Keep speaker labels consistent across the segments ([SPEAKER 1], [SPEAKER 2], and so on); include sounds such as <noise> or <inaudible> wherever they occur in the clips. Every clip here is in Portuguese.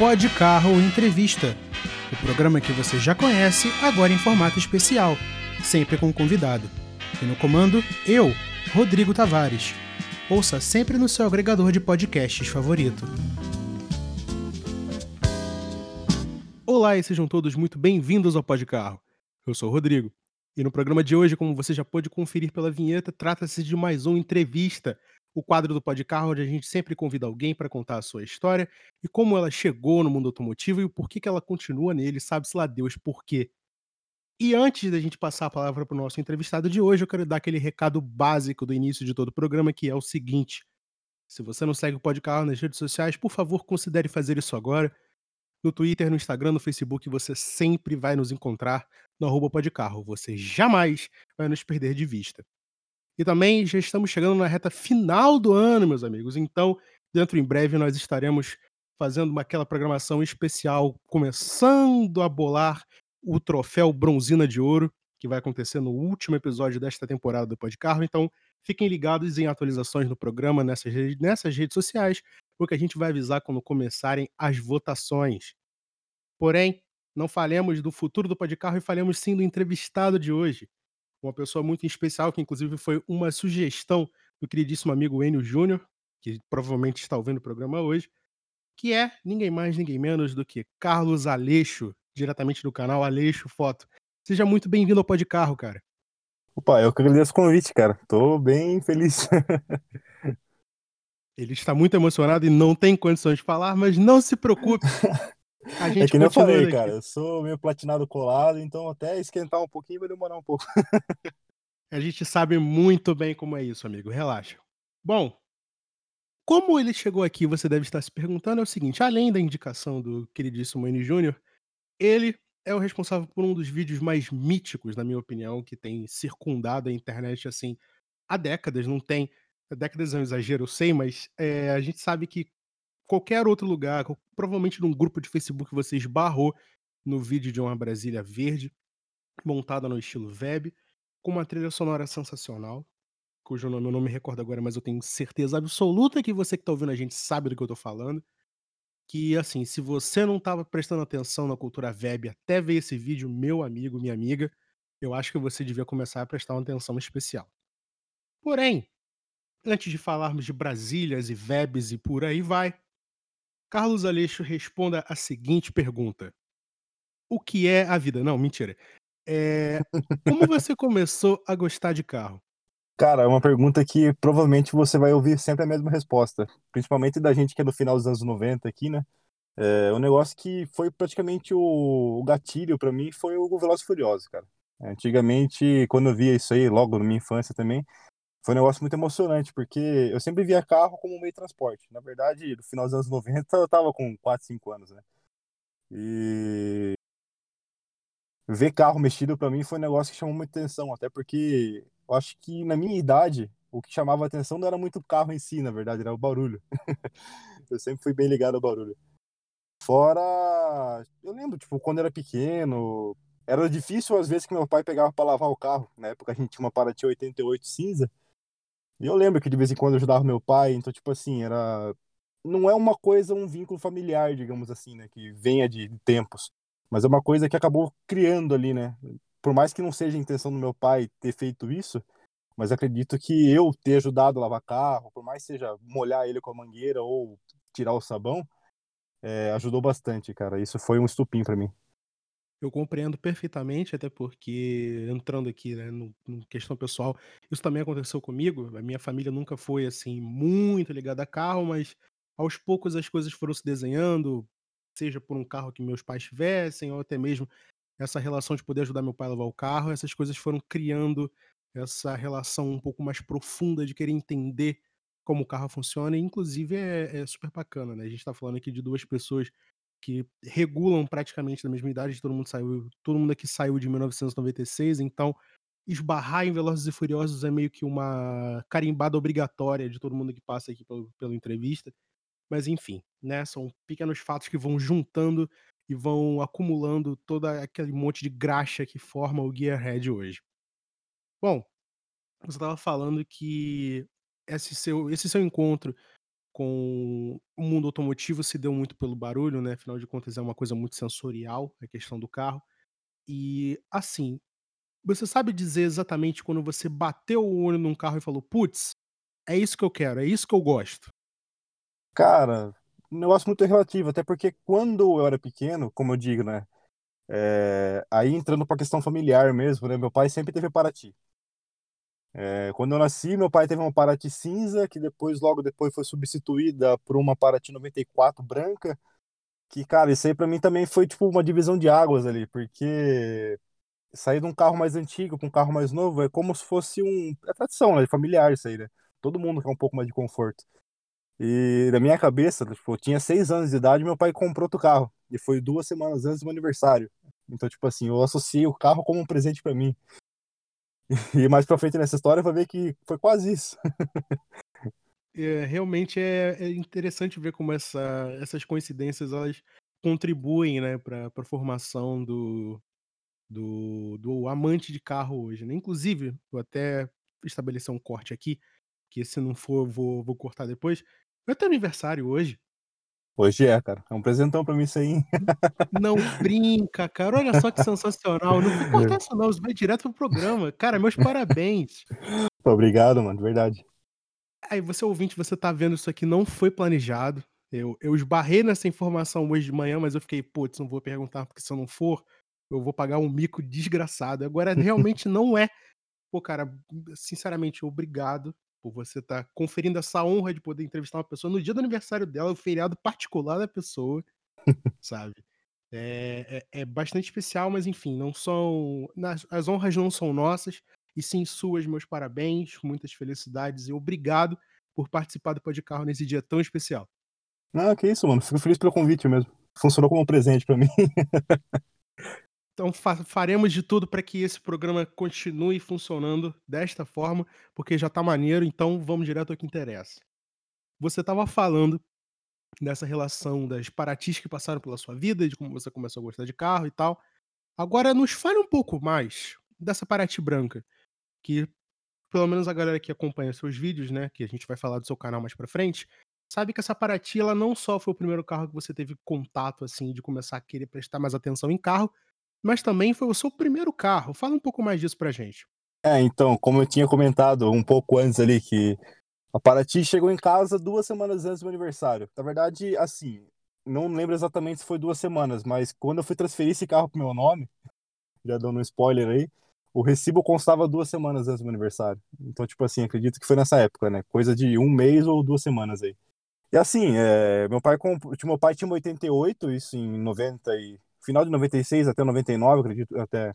[SPEAKER 1] Pode Carro Entrevista, o programa que você já conhece, agora em formato especial, sempre com um convidado. E no comando, eu, Rodrigo Tavares. Ouça sempre no seu agregador de podcasts favorito. Olá e sejam todos muito bem-vindos ao Pode Carro. Eu sou o Rodrigo. E no programa de hoje, como você já pôde conferir pela vinheta, trata-se de mais uma entrevista o quadro do Podcarro, onde a gente sempre convida alguém para contar a sua história e como ela chegou no mundo automotivo e o porquê que ela continua nele, sabe-se lá Deus por quê. E antes da gente passar a palavra para o nosso entrevistado de hoje, eu quero dar aquele recado básico do início de todo o programa, que é o seguinte: se você não segue o Podcarro nas redes sociais, por favor, considere fazer isso agora. No Twitter, no Instagram, no Facebook, você sempre vai nos encontrar no arroba Podcarro. Você jamais vai nos perder de vista. E também já estamos chegando na reta final do ano, meus amigos. Então, dentro em breve, nós estaremos fazendo uma, aquela programação especial, começando a bolar o troféu Bronzina de Ouro, que vai acontecer no último episódio desta temporada do Podcarro. Então, fiquem ligados em atualizações no programa, nessas, nessas redes sociais, porque a gente vai avisar quando começarem as votações. Porém, não falemos do futuro do Podcarro e falemos sim do entrevistado de hoje uma pessoa muito especial, que inclusive foi uma sugestão do queridíssimo amigo Enio Júnior, que provavelmente está ouvindo o programa hoje, que é ninguém mais, ninguém menos do que Carlos Aleixo, diretamente do canal Aleixo Foto. Seja muito bem-vindo ao Pode Carro, cara.
[SPEAKER 2] Opa, eu que agradeço o convite, cara. Tô bem feliz.
[SPEAKER 1] Ele está muito emocionado e não tem condições de falar, mas não se preocupe. <laughs>
[SPEAKER 2] A gente é que nem eu falei, aqui. cara, eu sou meio platinado colado, então até esquentar um pouquinho vai demorar um pouco. <laughs>
[SPEAKER 1] a gente sabe muito bem como é isso, amigo, relaxa. Bom, como ele chegou aqui, você deve estar se perguntando, é o seguinte, além da indicação do queridíssimo N Júnior, ele é o responsável por um dos vídeos mais míticos, na minha opinião, que tem circundado a internet, assim, há décadas, não tem... Décadas é um exagero, eu sei, mas é, a gente sabe que qualquer outro lugar, provavelmente num grupo de Facebook você esbarrou no vídeo de uma Brasília verde, montada no estilo web, com uma trilha sonora sensacional, cujo nome eu não me recordo agora, mas eu tenho certeza absoluta que você que está ouvindo a gente sabe do que eu estou falando. Que, assim, se você não estava prestando atenção na cultura web até ver esse vídeo, meu amigo, minha amiga, eu acho que você devia começar a prestar uma atenção especial. Porém, antes de falarmos de Brasílias e webs e por aí vai, Carlos Aleixo responda a seguinte pergunta: O que é a vida? Não, mentira. É, como você começou a gostar de carro?
[SPEAKER 2] Cara, é uma pergunta que provavelmente você vai ouvir sempre a mesma resposta, principalmente da gente que é do final dos anos 90 aqui, né? É um negócio que foi praticamente o, o gatilho para mim foi o Velozes Furiosos, cara. Antigamente, quando eu via isso aí, logo na minha infância também, foi um negócio muito emocionante, porque eu sempre via carro como meio de transporte. Na verdade, no final dos anos 90, eu tava com 4, 5 anos, né? E ver carro mexido para mim foi um negócio que chamou muita atenção, até porque eu acho que na minha idade, o que chamava atenção não era muito o carro em si, na verdade, era o barulho. <laughs> eu sempre fui bem ligado ao barulho. Fora, eu lembro, tipo, quando era pequeno, era difícil às vezes que meu pai pegava para lavar o carro. Na época a gente tinha uma Paraty 88 cinza, eu lembro que de vez em quando eu ajudava meu pai, então, tipo assim, era. Não é uma coisa, um vínculo familiar, digamos assim, né? Que venha de tempos. Mas é uma coisa que acabou criando ali, né? Por mais que não seja a intenção do meu pai ter feito isso, mas acredito que eu ter ajudado a lavar carro, por mais seja molhar ele com a mangueira ou tirar o sabão, é, ajudou bastante, cara. Isso foi um estupim para mim.
[SPEAKER 1] Eu compreendo perfeitamente, até porque, entrando aqui, né, no, no questão pessoal, isso também aconteceu comigo. A minha família nunca foi assim muito ligada a carro, mas aos poucos as coisas foram se desenhando, seja por um carro que meus pais tivessem, ou até mesmo essa relação de poder ajudar meu pai a lavar o carro, essas coisas foram criando essa relação um pouco mais profunda de querer entender como o carro funciona, e inclusive é, é super bacana, né? A gente está falando aqui de duas pessoas que regulam praticamente da mesma idade, todo mundo saiu, todo mundo aqui saiu de 1996, então esbarrar em Velozes e Furiosos é meio que uma carimbada obrigatória de todo mundo que passa aqui pelo, pela entrevista. Mas enfim, né, são pequenos fatos que vão juntando e vão acumulando todo aquele monte de graxa que forma o Gearhead hoje. Bom, você estava falando que esse seu, esse seu encontro com o mundo automotivo se deu muito pelo barulho, né, afinal de contas é uma coisa muito sensorial, a questão do carro. E, assim, você sabe dizer exatamente quando você bateu o olho num carro e falou: "Puts, é isso que eu quero, é isso que eu gosto"?
[SPEAKER 2] Cara, um negócio muito relativo, até porque quando eu era pequeno, como eu digo, né, eh, aí entrando pra questão familiar mesmo, né, meu pai sempre teve Paraty. Eh, quando eu nasci, meu pai teve uma Paraty cinza, que depois logo depois foi substituída por uma Paraty 94 branca, que, cara, isso aí pra mim também foi, tipo, uma divisão de águas ali, porque sair de um carro mais antigo pra um carro mais novo é como se fosse um é tradição, né, familiar isso aí, né. Todo mundo quer um pouco mais de conforto. E na minha cabeça, tipo, eu tinha 6 anos de idade meu pai comprou outro carro, e foi 2 semanas antes do meu aniversário. Então, tipo assim, eu associei o carro como um presente pra mim. <laughs> E mais pra frente nessa história vai ver que foi quase isso. <laughs>
[SPEAKER 1] É, realmente é é interessante ver como essa essas coincidências elas contribuem, né, pra pra formação do do do amante de carro hoje, né. Inclusive, vou até estabelecer um corte aqui, que se não for vou vou cortar depois, ter aniversário hoje.
[SPEAKER 2] Hoje é, cara. É um presentão pra mim isso aí, hein.
[SPEAKER 1] Não brinca, cara, olha só que sensacional, não vou cortar isso não, isso vai direto para o programa. Cara, meus parabéns.
[SPEAKER 2] Obrigado, mano, de verdade.
[SPEAKER 1] Aí você ouvinte, você tá vendo isso aqui não foi planejado, eu eu esbarrei nessa informação hoje de manhã, mas eu fiquei: "Puts, não vou perguntar, porque se eu não for, eu vou pagar um mico desgraçado". Agora realmente não é. Pô, cara, sinceramente, obrigado por você estar conferindo essa honra de poder entrevistar uma pessoa no dia do aniversário dela, o feriado particular da pessoa, sabe. É é é bastante especial, mas enfim, não são nas as honras não são nossas, e sim suas. Meus parabéns, muitas felicidades e obrigado por participar do Pod Carro nesse dia tão especial.
[SPEAKER 2] Ah, que isso, mano, fico feliz pelo convite mesmo. Funcionou como um presente pra mim. <laughs>
[SPEAKER 1] Então fa faremos de tudo pra que esse programa continue funcionando desta forma, porque já tá maneiro, então vamos direto ao que interessa. Você estava falando dessa relação das Paratis que passaram pela sua vida, de como você começou a gostar de carro e tal. Agora nos fale um pouco mais dessa Paraty branca, que pelo menos a galera que acompanha seus vídeos, né, que a gente vai falar do seu canal mais pra frente, sabe que essa Paraty ela não só foi o primeiro carro que você teve contato, assim, de começar a querer prestar mais atenção em carro, mas também foi o seu primeiro carro. Fala um pouco mais disso pra gente.
[SPEAKER 2] É, então, como eu tinha comentado um pouco antes ali que a Paraty chegou em casa 2 semanas antes do meu aniversário. Na verdade, assim, não lembro exatamente se foi 2 semanas, mas quando eu fui transferir esse carro para o meu nome, já dando um spoiler aí, o recibo constava 2 semanas antes do meu aniversário. Então, tipo assim, acredito que foi nessa época, né, coisa de 1 mês ou 2 semanas aí. E assim, eh, meu pai comp meu pai tinha uma 88, isso em 90 e final de 96 até 99, acredito, até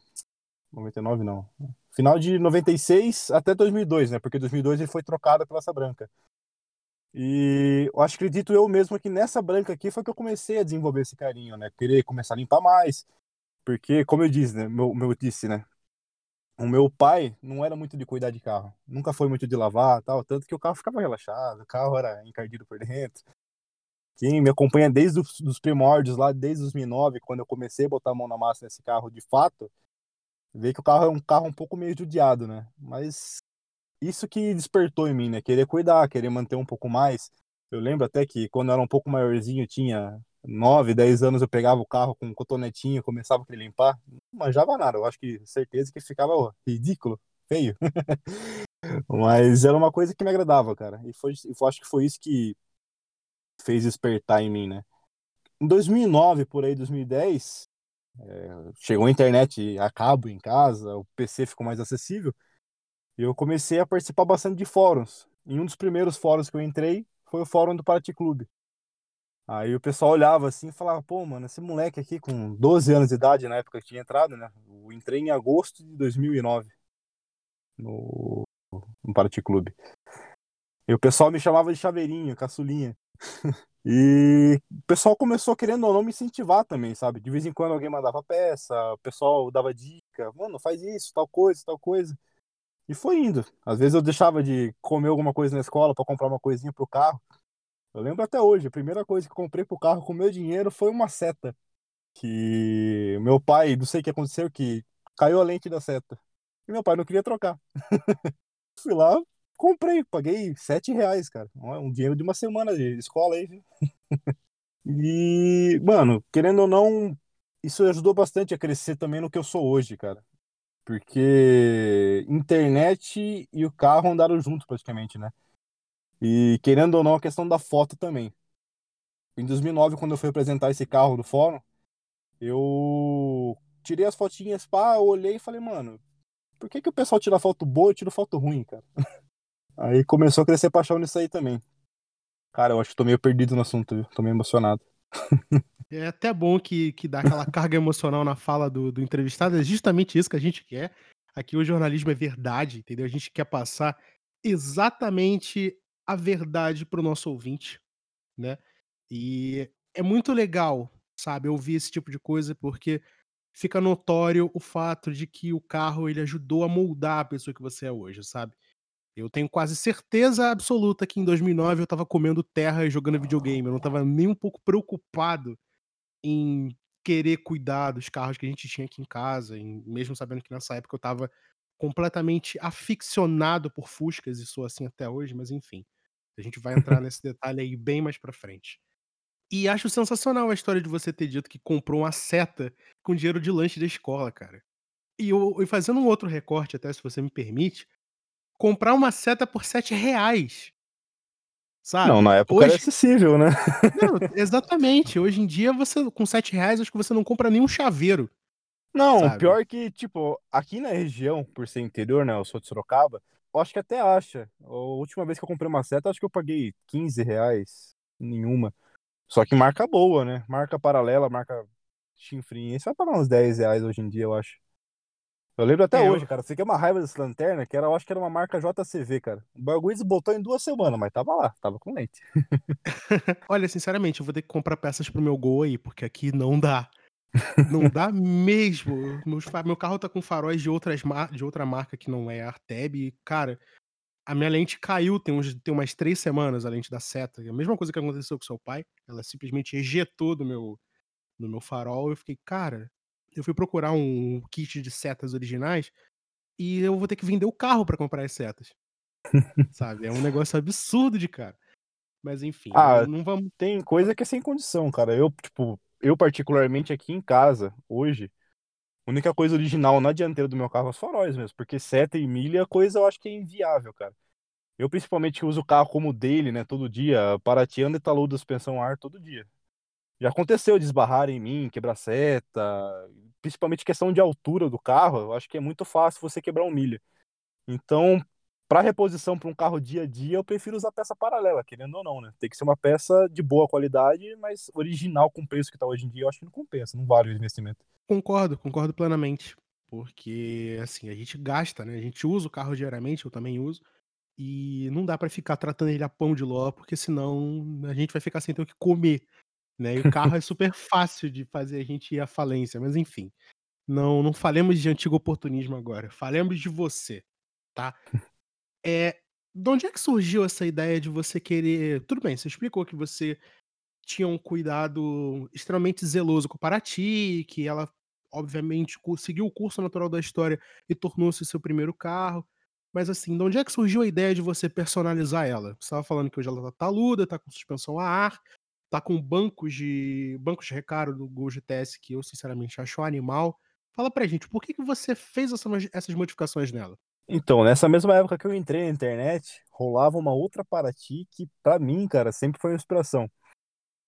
[SPEAKER 2] 99 não, final de 96 até 2002, né, porque 2002 ele foi trocado pela essa branca. E eu acho acredito eu mesmo que nessa branca aqui foi que eu comecei a desenvolver esse carinho, né, querer começar a limpar mais, porque como eu disse, né, meu meu disse, né, o meu pai não era muito de cuidar de carro, nunca foi muito de lavar, tal, tanto que o carro ficava relaxado, o carro era encardido por dentro. Quem me acompanha desde os dos primórdios lá, desde 2009, quando eu comecei a botar a mão na massa nesse carro de fato, vê que o carro é um carro um pouco meio judiado, né, mas isso que despertou em mim, né, querer cuidar, querer manter um pouco mais. Eu lembro até que quando eu era um pouco maiorzinho, tinha 9, 10 anos, eu pegava o carro com um cotonetinho, começava a limpar, não manjava nada, eu acho que certeza que ficava ridículo, feio. <laughs> Mas era uma coisa que me agradava, cara, e foi eu acho que foi isso que fez despertar em mim, né. Em 2009, por aí, 2010, eh, chegou a internet a cabo em casa, o PC ficou mais acessível, e eu comecei a participar bastante de fóruns. Em um dos primeiros fóruns que eu entrei, foi o fórum do Paraty Clube. Aí o pessoal olhava assim e falava: "Pô, mano, esse moleque aqui com 12 anos de idade", na época que tinha entrado, né, eu entrei em agosto de 2009 no no Paraty Clube. E o pessoal me chamava de chaveirinho, caçulinha. <laughs> E o pessoal começou, querendo ou não, me incentivar também, sabe. De vez em quando alguém mandava peça, o pessoal dava dica: "Mano, faz isso, tal coisa, tal coisa". E foi indo. Às vezes eu deixava de comer alguma coisa na escola pra comprar uma coisinha para o carro. Eu lembro até hoje, a primeira coisa que comprei para o carro com meu dinheiro foi uma seta, que meu pai, não sei o que aconteceu, que caiu a lente da seta, e meu pai não queria trocar. <laughs> Fui lá, Comprei, paguei 7 reais, cara. Um dinheiro de uma semana de escola aí, viu? <laughs> e, mano, querendo ou não, isso ajudou bastante a crescer também no que eu sou hoje, cara. Porque internet e o carro andaram junto praticamente, né? E querendo ou não, a questão da foto também. Em 2009, quando eu fui apresentar esse carro no fórum, eu tirei as fotinhas, pá, olhei e falei, mano, por que, que o pessoal tira foto boa e tira foto ruim, cara? <laughs> Aí começou a crescer paixão nisso aí também. Cara, eu acho que tô meio perdido no assunto, viu? Tô meio emocionado.
[SPEAKER 1] É até bom que, que dá aquela <laughs> carga emocional na fala do, do entrevistado. É justamente isso que a gente quer. Aqui o jornalismo é verdade, entendeu? A gente quer passar exatamente a verdade pro nosso ouvinte, né? E é muito legal, sabe, ouvir esse tipo de coisa, porque fica notório o fato de que o carro ele ajudou a moldar a pessoa que você é hoje, sabe? Eu tenho quase certeza absoluta que em 2009 eu estava comendo terra e jogando videogame. Eu não estava nem um pouco preocupado em querer cuidar dos carros que a gente tinha aqui em casa, em, mesmo sabendo que nessa época eu estava completamente aficionado por Fuscas e sou assim até hoje, mas enfim. A gente vai entrar <laughs> nesse detalhe aí bem mais pra frente. E acho sensacional a história de você ter dito que comprou uma seta com dinheiro de lanche da escola, cara. E, eu, e fazendo um outro recorte, até se você me permite, comprar uma seta por 7 reais. Sabe?
[SPEAKER 2] Não, na época Hoje... era acessível, né?
[SPEAKER 1] Não, <laughs> exatamente. Hoje em dia, você com 7 reais, acho que você não compra nenhum chaveiro.
[SPEAKER 2] Não, sabe? pior que, tipo, aqui na região, por ser interior, né? Eu sou de Sorocaba, eu acho que até acha. A última vez que eu comprei uma seta, acho que eu paguei 15 reais nenhuma. Só que marca boa, né? Marca paralela, marca chinfrinha. Você vai pagar uns 10 reais hoje em dia, eu acho. Eu lembro até é, hoje, eu... cara. Você quer uma raiva dessa lanterna, que era, eu acho que era uma marca JCV, cara. O bagulho desbotou em duas semanas, mas tava lá, tava com leite. <laughs>
[SPEAKER 1] Olha, sinceramente, eu vou ter que comprar peças pro meu Gol aí, porque aqui não dá. Não dá <laughs> mesmo. Meu carro tá com faróis de, outras de outra marca que não é Arteb. E, cara, a minha lente caiu tem, uns, tem umas três semanas, a lente da seta. É a mesma coisa que aconteceu com seu pai. Ela simplesmente ejetou do meu, do meu farol. Eu fiquei, cara, eu fui procurar um kit de setas originais e eu vou ter que vender o carro para comprar as setas. Sabe? É um <laughs> negócio absurdo de cara. Mas enfim,
[SPEAKER 2] ah, não vamos. Tem coisa que é sem condição, cara. Eu, tipo, eu particularmente aqui em casa, hoje, a única coisa original na dianteira do meu carro é os faróis mesmo, porque seta e milha, coisa eu acho que é inviável, cara. Eu principalmente uso o carro como dele, né, todo dia, parateando e taludo suspensão ar todo dia. Já aconteceu de esbarrar em mim, quebrar seta, principalmente questão de altura do carro, eu acho que é muito fácil você quebrar um milha. Então, para reposição para um carro dia a dia, eu prefiro usar peça paralela, querendo ou não, né? Tem que ser uma peça de boa qualidade, mas original com o preço que está hoje em dia, eu acho que não compensa, não vale o investimento.
[SPEAKER 1] Concordo, concordo plenamente. Porque, assim, a gente gasta, né? A gente usa o carro diariamente, eu também uso. E não dá para ficar tratando ele a pão de ló, porque senão a gente vai ficar sem ter o que comer. Né? E o carro é super fácil de fazer a gente ir à falência, mas enfim. Não, não falemos de antigo oportunismo agora. Falemos de você, tá? É, de onde é que surgiu essa ideia de você querer. Tudo bem, você explicou que você tinha um cuidado extremamente zeloso com Paraty, que ela, obviamente, seguiu o curso natural da história e tornou-se seu primeiro carro. Mas assim, de onde é que surgiu a ideia de você personalizar ela? Você estava falando que hoje ela tá taluda, tá com suspensão a ar, tá com bancos de bancos de recaro do Gol GTS que eu sinceramente acho animal. Fala pra gente, por que, que você fez essa, essas modificações nela?
[SPEAKER 2] Então, nessa mesma época que eu entrei na internet, rolava uma outra Paraty que, para mim, cara, sempre foi uma inspiração.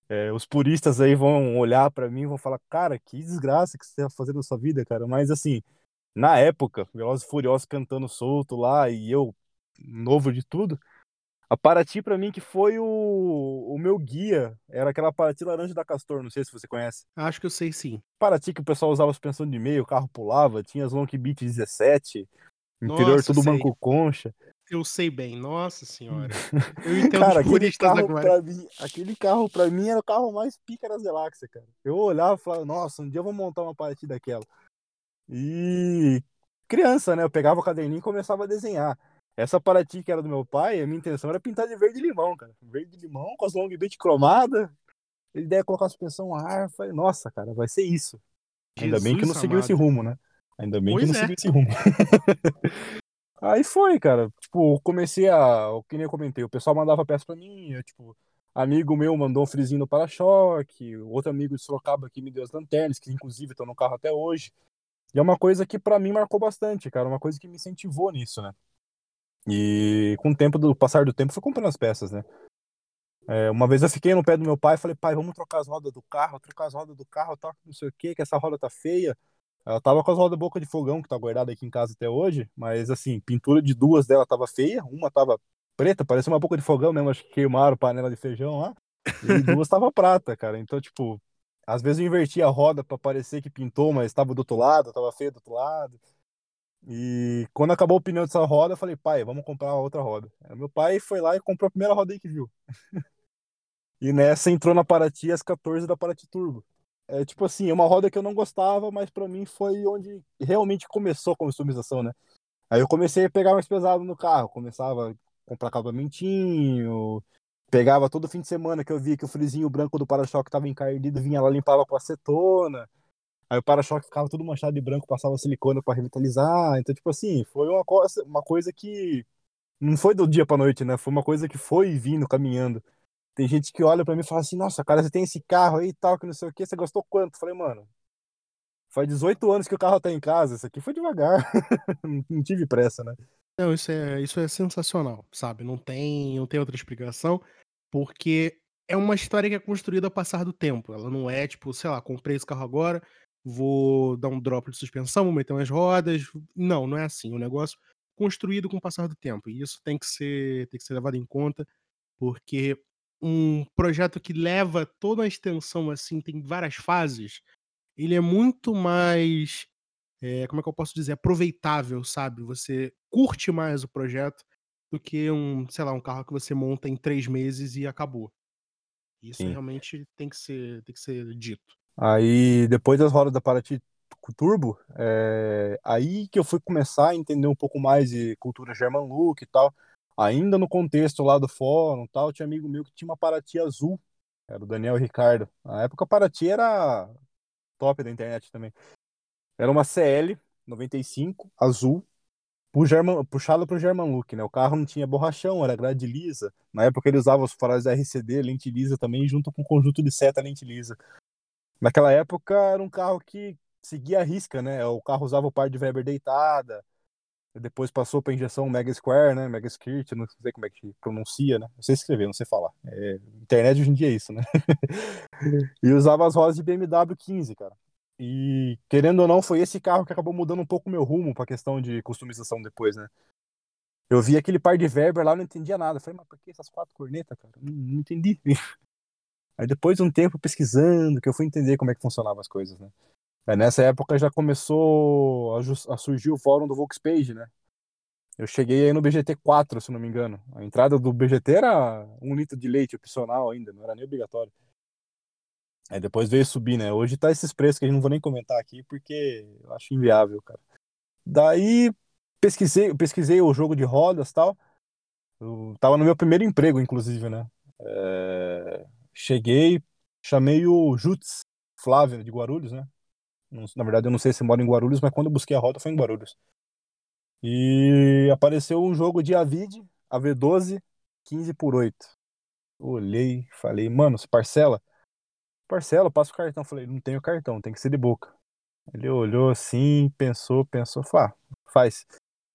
[SPEAKER 2] É, os puristas aí vão olhar para mim e vão falar, cara, que desgraça que você tá fazendo na sua vida, cara. Mas, assim, na época, Velozes e Furiosos cantando solto lá e eu, novo de tudo, a Paraty, para mim, que foi o, o meu guia, era aquela Paraty laranja da Castor, não sei se você conhece.
[SPEAKER 1] Acho que eu sei sim.
[SPEAKER 2] Paraty que o pessoal usava suspensão de meio, o carro pulava, tinha as Long Beat 17, interior Nossa, tudo banco concha.
[SPEAKER 1] Eu sei bem, nossa senhora. <laughs> Eu entendo
[SPEAKER 2] cara, aquele carro agora. Pra mim, aquele carro pra mim era o carro mais pica das Galáxias, cara. Eu olhava e falava, nossa, um dia eu vou montar uma Paraty daquela. E criança, né? Eu pegava o caderninho e começava a desenhar. Essa Paraty que era do meu pai, a minha intenção era pintar de verde limão, cara. Verde limão com as long beat cromada. Ele ideia colocar suspensão a ar. Falei, nossa, cara, vai ser isso. Jesus Ainda bem que não amado. seguiu esse rumo, né? Ainda bem pois que não é. seguiu esse rumo. <laughs> Aí foi, cara. Tipo, comecei a. O que nem eu comentei, o pessoal mandava peça pra mim, eu, tipo, amigo meu mandou um frizinho no para-choque, outro amigo de Sorocaba que me deu as lanternas, que inclusive estão no carro até hoje. E é uma coisa que para mim marcou bastante, cara, uma coisa que me incentivou nisso, né? E com o tempo do passar do tempo, fui comprando as peças, né? É, uma vez eu fiquei no pé do meu pai e falei, pai, vamos trocar as rodas do carro, trocar as rodas do carro, tá, não sei o que, que essa roda tá feia. Ela tava com as rodas boca de fogão, que tá guardada aqui em casa até hoje, mas assim, pintura de duas dela tava feia, uma tava preta, parecia uma boca de fogão mesmo, acho que queimaram panela de feijão lá, e <laughs> duas tava prata, cara. Então, tipo, às vezes eu invertia a roda para parecer que pintou, mas tava do outro lado, tava feio do outro lado. E quando acabou o pneu dessa roda, eu falei, pai, vamos comprar outra roda. Aí meu pai foi lá e comprou a primeira roda aí que viu. <laughs> e nessa entrou na Paraty as 14 da Paraty Turbo. É tipo assim, é uma roda que eu não gostava, mas para mim foi onde realmente começou a customização, né? Aí eu comecei a pegar mais pesado no carro, começava a comprar acabamentinho, pegava todo fim de semana que eu via que o frisinho branco do para-choque tava encardido, vinha lá limpava com acetona. Aí o para-choque ficava tudo manchado de branco, passava silicone para revitalizar. Então, tipo assim, foi uma coisa, uma coisa que não foi do dia para noite, né? Foi uma coisa que foi vindo, caminhando. Tem gente que olha para mim e fala assim: Nossa, cara, você tem esse carro aí e tal, que não sei o que, você gostou quanto? Falei, mano, faz 18 anos que o carro tá em casa, isso aqui foi devagar. <laughs> não tive pressa, né?
[SPEAKER 1] Não, isso é, isso é sensacional, sabe? Não tem, não tem outra explicação, porque é uma história que é construída ao passar do tempo. Ela não é tipo, sei lá, comprei esse carro agora, vou dar um drop de suspensão, vou meter umas rodas. Não, não é assim. É um negócio construído com o passar do tempo. E isso tem que ser, tem que ser levado em conta, porque um projeto que leva toda a extensão, assim, tem várias fases, ele é muito mais, eh, como é que eu posso dizer, aproveitável, sabe? Você curte mais o projeto do que um, sei lá, um carro que você monta em 3 meses e acabou. Isso
[SPEAKER 2] Sim.
[SPEAKER 1] realmente tem que ser tem que ser dito.
[SPEAKER 2] Aí, depois das rodas da Paraty Turbo, é, aí que eu fui começar a entender um pouco mais de cultura German Look e tal ainda no contexto lá do fórum tal, tinha amigo meu que tinha uma Paraty azul, era o Daniel Ricardo. Na época a Paraty era top da internet também. Era uma CL 95 azul, German, puxado pro German Look, né? O carro não tinha borrachão, era grade lisa. Na época ele usava os faróis RCD, lente lisa também, junto com o conjunto de seta lente lisa. Naquela época era um carro que seguia a risca, né? O carro usava o par de Weber deitada, depois passou para injeção Mega Square, né? Mega Skirt, não sei como é que pronuncia, né? Não sei escrever, não sei falar. É, internet hoje em dia é isso, né? <laughs> e usava as rodas de BMW 15, cara. E querendo ou não, foi esse carro que acabou mudando um pouco o meu rumo para questão de customização depois, né? Eu vi aquele par de Weber lá, não entendia nada. Falei, mas por que essas quatro cornetas, cara? Não, não entendi. <laughs> Aí depois de um tempo pesquisando, que eu fui entender como é que funcionavam as coisas, né? É, nessa época já começou a, a, surgir o fórum do Volkspage, né? Eu cheguei aí no BGT4, se não me engano. A entrada do BGT era um litro de leite opcional ainda, não era nem obrigatório. Aí depois veio subir, né? Hoje tá esses preços que a gente não vou nem comentar aqui, porque eu acho inviável, cara. Daí pesquisei, pesquisei o jogo de rodas tal. Eu tava no meu primeiro emprego, inclusive, né? É... Cheguei, chamei o Jutz Flávio de Guarulhos, né? Na verdade, eu não sei se mora em Guarulhos, mas quando eu busquei a rota foi em Guarulhos. E apareceu um jogo de Avid, AV12, 15 por 8. Olhei, falei, mano, se parcela? Parcela, passa o cartão. Falei, não tenho cartão, tem que ser de boca. Ele olhou assim, pensou, pensou, falou, ah, faz.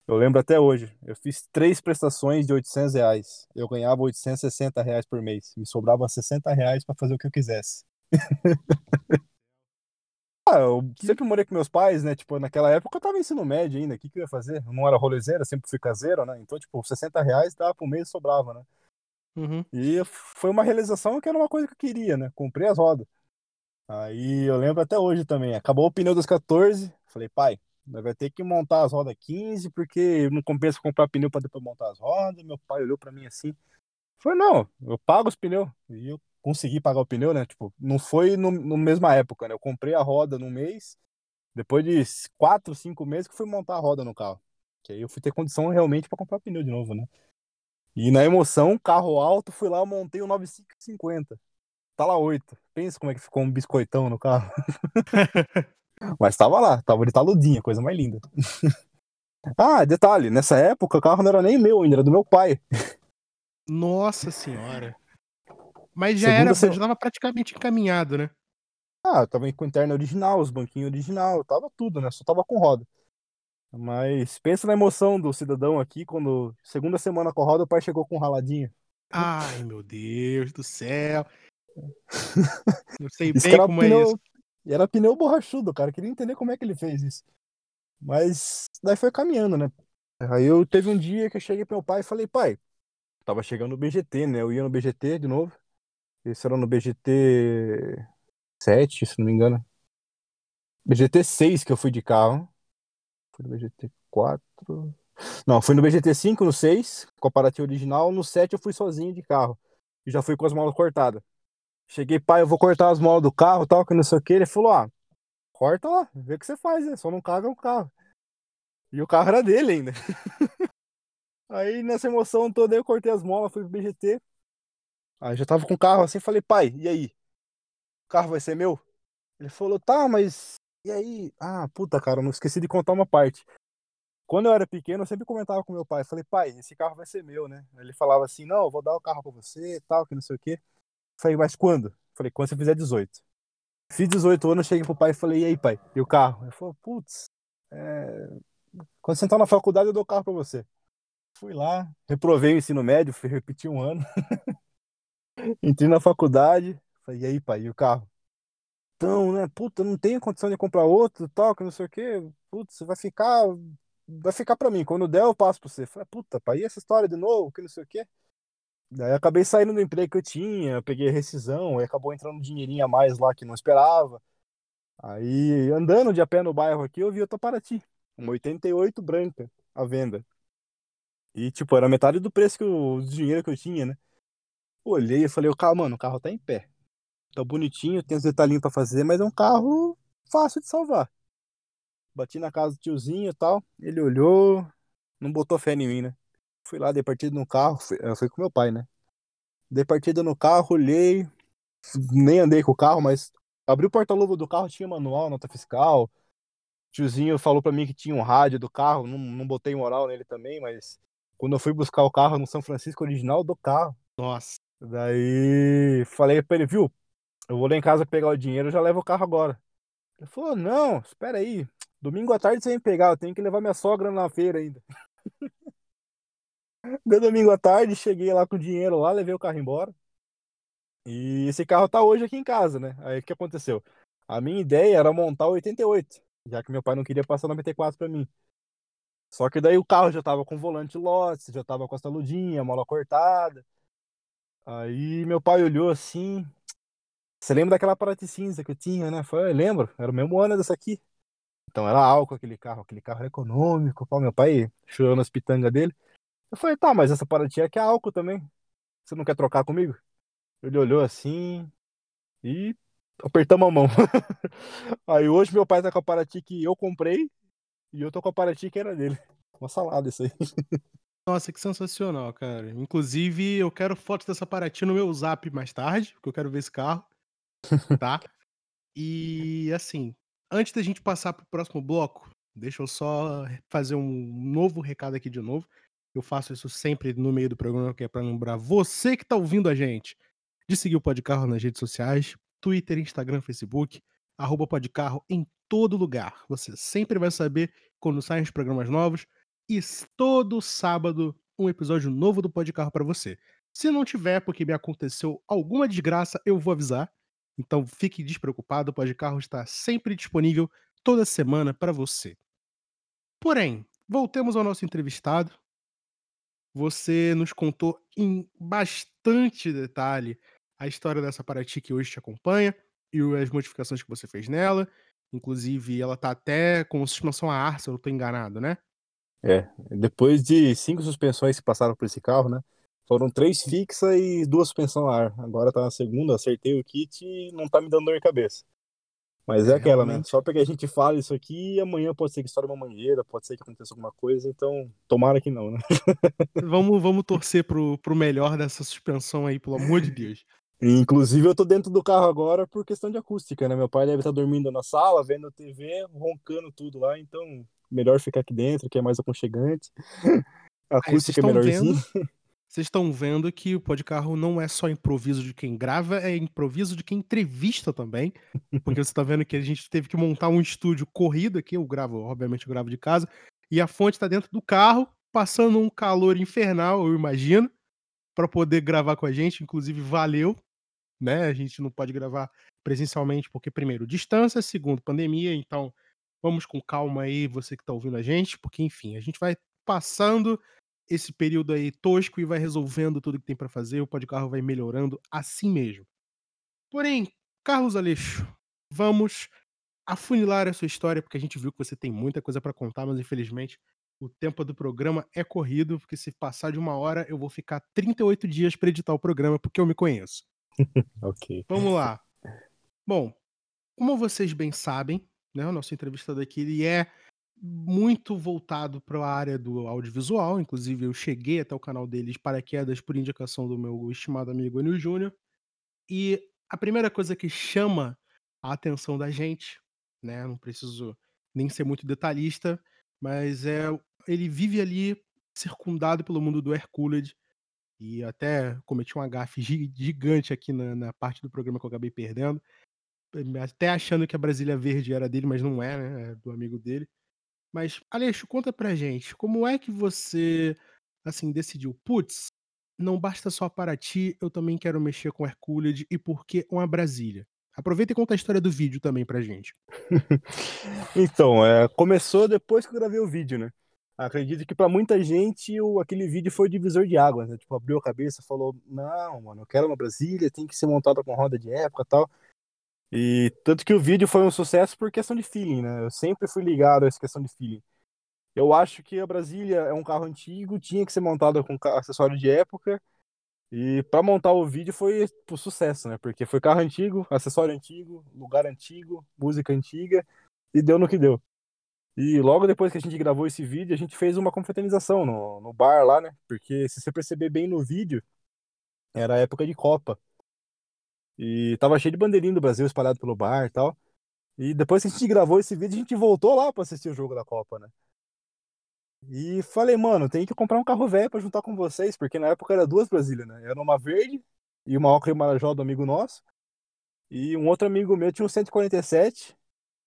[SPEAKER 2] Eu lembro até hoje, eu fiz três prestações de 800 reais. Eu ganhava 860 reais por mês. Me sobrava 60 reais pra fazer o que eu quisesse. <laughs> Ah, eu sempre morei com meus pais, né? Tipo, naquela época eu tava ensino médio ainda. O que, que eu ia fazer? Eu não era rolezeira, sempre fui caseiro, né? Então, tipo, 60 reais dava por mês sobrava, né?
[SPEAKER 1] Uhum.
[SPEAKER 2] E foi uma realização que era uma coisa que eu queria, né? Comprei as rodas. Aí eu lembro até hoje também. Acabou o pneu dos 14. Falei, pai, vai ter que montar as rodas 15, porque não compensa comprar pneu para depois montar as rodas. Meu pai olhou para mim assim. Foi, não, eu pago os pneus. E eu consegui pagar o pneu, né? Tipo, não foi no, no mesma época, né? Eu comprei a roda no mês, depois de quatro, cinco meses que fui montar a roda no carro. Que aí eu fui ter condição realmente para comprar pneu de novo, né? E na emoção, carro alto, fui lá, montei o 9550. Tá lá 8. Pensa como é que ficou um biscoitão no carro. <laughs> Mas tava lá, tava de taludinha, coisa mais linda. <laughs> Ah, detalhe, nessa época o carro não era nem meu ainda, era do meu pai.
[SPEAKER 1] Nossa senhora. Mas já
[SPEAKER 2] Segunda
[SPEAKER 1] era,
[SPEAKER 2] se-
[SPEAKER 1] já tava praticamente encaminhado, né?
[SPEAKER 2] Ah, tava com interna original, os banquinhos original, tava tudo, né? Só tava com roda. Mas pensa na emoção do cidadão aqui quando segunda semana com roda o pai chegou com um raladinho.
[SPEAKER 1] Ai, meu Deus do céu. <laughs> Eu sei bem como é
[SPEAKER 2] pneu,
[SPEAKER 1] isso.
[SPEAKER 2] Era pneu borrachudo, cara. Queria entender como é que ele fez isso. Mas daí foi caminhando, né? Aí eu teve um dia que eu cheguei pro meu pai e falei, pai, tava chegando no BGT, né? Eu ia no BGT de novo. Esse era no BGT 7, se não me engano. BGT 6 que eu fui de carro. Foi no BGT 4. Não, fui no BGT 5, no 6, comparativo original. No 7 eu fui sozinho de carro. E já fui com as molas cortadas. Cheguei, pai, eu vou cortar as molas do carro, tal, que não sei o que. Ele falou, ah, corta lá, vê o que você faz, né? Só não caga o carro. E o carro era dele ainda. <laughs> Aí nessa emoção toda eu cortei as molas, fui pro BGT. Aí já tava com o carro assim, falei, pai, e aí? O carro vai ser meu? Ele falou, tá, mas e aí? Ah, puta, cara, não esqueci de contar uma parte. Quando eu era pequeno, eu sempre comentava com meu pai, falei, pai, esse carro vai ser meu, né? Ele falava assim, não, vou dar o carro pra você, tal, que não sei o quê. Falei, mas quando? Falei, quando você fizer 18. Fiz 18 anos, cheguei pro pai e falei, e aí, pai? E o carro? Ele falou, putz, é... quando você entrar na faculdade, eu dou o carro pra você. Fui lá, reprovei o ensino médio, fui repetir um ano. <laughs> Entrei na faculdade, falei, e aí, pai, e o carro? Então, né, puta, não tenho condição de comprar outro, tal, que não sei o quê. Putz, vai ficar, vai ficar pra mim. Quando der, eu passo pra você. Falei, puta, pai, e essa história de novo, que não sei o quê? Daí eu acabei saindo do emprego que eu tinha, peguei rescisão, aí acabou entrando um dinheirinho a mais lá que não esperava. Aí, andando de a pé no bairro aqui, eu vi outra Paraty, uma 88 branca, à venda. E, tipo, era metade do preço que o do dinheiro que eu tinha, né? Olhei e falei, o carro, mano, o carro tá em pé. Tá bonitinho, tem os detalhinhos pra fazer, mas é um carro fácil de salvar. Bati na casa do tiozinho e tal, ele olhou, não botou fé em mim, né? Fui lá, dei partida no carro, fui, eu fui com meu pai, né? Dei partida no carro, olhei, nem andei com o carro, mas abri o porta-luva do carro, tinha manual, nota fiscal. O tiozinho falou pra mim que tinha um rádio do carro, não, não botei moral nele também, mas quando eu fui buscar o carro no São Francisco original do carro,
[SPEAKER 1] Nossa.
[SPEAKER 2] daí falei pra ele, viu? Eu vou lá em casa pegar o dinheiro, eu já levo o carro agora. Ele falou, não, espera aí, domingo à tarde você vem pegar, eu tenho que levar minha sogra na feira ainda. <laughs> Deu domingo à tarde, cheguei lá com o dinheiro lá, levei o carro embora. E esse carro tá hoje aqui em casa, né? Aí o que aconteceu? A minha ideia era montar o 88, já que meu pai não queria passar o 94 pra mim. Só que daí o carro já tava com volante Lotus, já tava com a taludinha, mola cortada. Aí meu pai olhou assim. Você lembra daquela Paraty cinza que eu tinha, né? Foi, eu lembro, era o mesmo ano dessa aqui. Então era álcool aquele carro, aquele carro era econômico. Pô, meu pai chorando as pitangas dele. Eu falei, tá, mas essa Paraty aqui é álcool também. Você não quer trocar comigo? Ele olhou assim e apertamos a mão. <laughs> Aí hoje meu pai tá com a Paraty que eu comprei e eu tô com a Paraty que era dele. Uma salada isso aí. <laughs>
[SPEAKER 1] Nossa, que sensacional, cara. Inclusive, eu quero fotos dessa Paraty no meu zap mais tarde, porque eu quero ver esse carro. <laughs> Tá? E assim, antes da gente passar pro próximo bloco, deixa eu só fazer um novo recado aqui de novo. Eu faço isso sempre no meio do programa, que é para lembrar você que tá ouvindo a gente de seguir o Podcarro nas redes sociais, Twitter, Instagram, Facebook, arroba Podcarro em todo lugar. Você sempre vai saber quando saem os programas novos e todo sábado um episódio novo do Podcarro para você. Se não tiver, porque me aconteceu alguma desgraça, eu vou avisar. Então fique despreocupado, o Podcarro está sempre disponível toda semana para você. Porém, voltemos ao nosso entrevistado. Você nos contou em bastante detalhe a história dessa Paraty que hoje te acompanha e as modificações que você fez nela. Inclusive, ela tá até com suspensão a ar, se eu não tô enganado, né?
[SPEAKER 2] É, depois de cinco suspensões que passaram por esse carro, né? Foram três fixas e duas suspensão a ar. Agora tá na segunda, acertei o kit e não tá me dando dor de cabeça. Mas é,
[SPEAKER 1] É,
[SPEAKER 2] aquela, né?
[SPEAKER 1] realmente.
[SPEAKER 2] Só porque a gente fala isso aqui, amanhã pode ser que estoure uma mangueira, pode ser que aconteça alguma coisa, então tomara que não, né? <laughs>
[SPEAKER 1] Vamos, vamos torcer pro, pro melhor dessa suspensão aí, pelo amor de Deus.
[SPEAKER 2] Inclusive, eu tô dentro do carro agora por questão de acústica, né? Meu pai deve estar dormindo na sala, vendo TV, roncando tudo lá, então melhor ficar aqui dentro, que é mais aconchegante. A
[SPEAKER 1] vocês
[SPEAKER 2] acústica é melhorzinha.
[SPEAKER 1] vendo, <laughs> vocês estão vendo que o Podcarro não é só improviso de quem grava, é improviso de quem entrevista também. <laughs> Porque você tá vendo que a gente teve que montar um estúdio corrido aqui, eu gravo, obviamente eu gravo de casa, e a fonte tá dentro do carro, passando um calor infernal, eu imagino, pra poder gravar com a gente, inclusive valeu, né, a gente não pode gravar presencialmente porque primeiro distância, segundo pandemia, então vamos com calma aí você que tá ouvindo a gente, porque enfim, a gente vai passando esse período aí tosco e vai resolvendo tudo que tem pra fazer, o Podcarro vai melhorando assim mesmo. Porém, Carlos Aleixo, vamos afunilar a sua história, porque a gente viu que você tem muita coisa pra contar, mas infelizmente o tempo do programa é corrido, porque se passar de 1 hora eu vou ficar 38 dias pra editar o programa, porque eu me conheço. <laughs>
[SPEAKER 2] Ok.
[SPEAKER 1] Vamos lá. Bom, como vocês bem sabem, né, o nosso entrevistado aqui ele é muito voltado pra área do audiovisual, inclusive eu cheguei até o canal dele de paraquedas por indicação do meu estimado amigo Enio Júnior. E a primeira coisa que chama a atenção da gente, né, não preciso nem ser muito detalhista, mas é ele vive ali circundado pelo mundo do Herculed, e até cometi uma gafe gi gigante aqui na na parte do programa que eu acabei perdendo, até achando que a Brasília Verde era dele, mas não é, né, é do amigo dele. Mas, Aleixo, conta pra gente, como é que você, assim, decidiu: "Puts, não basta só Paraty, eu também quero mexer com Herculed, e por que uma Brasília?". Aproveita e conta a história do vídeo também pra gente. <laughs>
[SPEAKER 2] Então, eh, começou depois que eu gravei o vídeo, né. Acredito que pra muita gente o aquele vídeo foi o divisor de águas, né, tipo, abriu a cabeça, falou: "Não, mano, eu quero uma Brasília, tem que ser montada com roda de época, tal". E tanto que o vídeo foi um sucesso por questão de feeling, né, eu sempre fui ligado a essa questão de feeling. Eu acho que a Brasília é um carro antigo, tinha que ser montada com acessório de época, e pra montar o vídeo foi, tipo, sucesso, né, porque foi carro antigo, acessório antigo, lugar antigo, música antiga, e deu no que deu. E logo depois que a gente gravou esse vídeo, a gente fez uma confraternização no no bar lá, né, porque se você perceber bem no vídeo, era época de Copa. E estava cheio de bandeirinha do Brasil espalhado pelo bar, e tal. E depois que a gente gravou esse vídeo, a gente voltou lá pra assistir o jogo da Copa, né. E falei: "Mano, tenho que comprar um carro velho pra juntar com vocês", porque na época era 2 Brasília, né, era uma verde e uma ocre marajó do amigo nosso, e um outro amigo meu tinha um 147,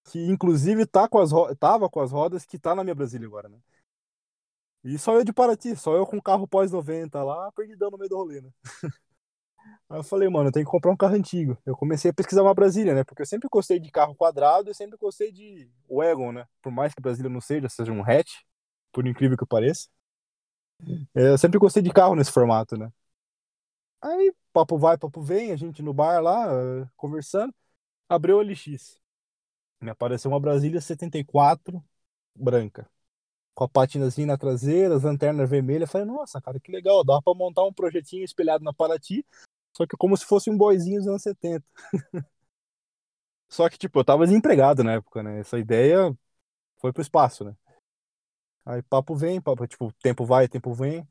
[SPEAKER 2] que inclusive tá com as ro estava com as rodas que tá na minha Brasília agora, né. E só eu de Paraty, só eu com carro pós 90 lá, perdidão no meio do rolê, né. <laughs> Aí eu falei: "Mano, eu tenho que comprar um carro antigo". Eu comecei a pesquisar uma Brasília, né, porque eu sempre gostei de carro quadrado e sempre gostei de wagon, né, por mais que Brasília não seja, seja um hatch, por incrível que pareça. Eh, eu sempre gostei de carro nesse formato, né. Aí, papo vai, papo vem, a gente no bar lá, hã, conversando, abriu o OLX. Me apareceu uma Brasília 74 branca, com a patinazinha na traseira, as lanterna vermelha, falei: "Nossa, cara, que legal, dava pra montar um projetinho espelhado na Paraty, só que como se fosse um boyzinho dos anos 70". <laughs> Só que, tipo, eu estava desempregado na época, né, essa ideia foi para o espaço, né. Aí papo vem, papo tipo, tempo vai, tempo vem,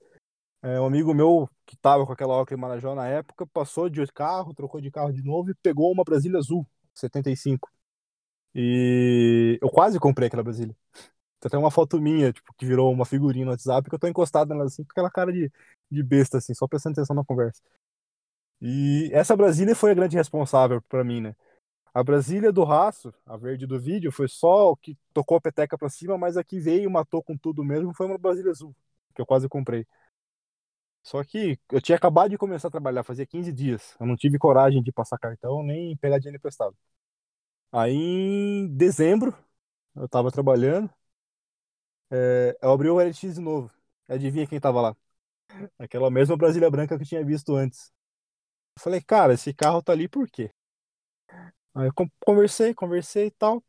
[SPEAKER 2] eh, um amigo meu que estava com aquela ocre marajó na época, passou de carro, trocou de carro de novo e pegou uma Brasília azul, 75. E eu quase comprei aquela Brasília. Tem até uma foto minha, tipo, que virou uma figurinha no WhatsApp, que eu tô encostado nela, assim, com aquela cara de de besta, assim, só prestando atenção na conversa. E essa Brasília foi a grande responsável pra mim, né. A Brasília do Raço, a verde do vídeo, foi só o que tocou a peteca pra cima, mas a que veio e matou com tudo mesmo foi uma Brasília azul, que eu quase comprei. Só que eu tinha acabado de começar a trabalhar, fazia 15 dias, eu não tive coragem de passar cartão, nem pegar dinheiro emprestado. Aí em dezembro, eu estava trabalhando eh, eu abri o OLX de novo, adivinha quem estava lá? Aquela mesma Brasília branca que eu tinha visto antes. Eu falei: "Cara, esse carro tá ali por quê?". Aí eu con conversei, conversei e tal.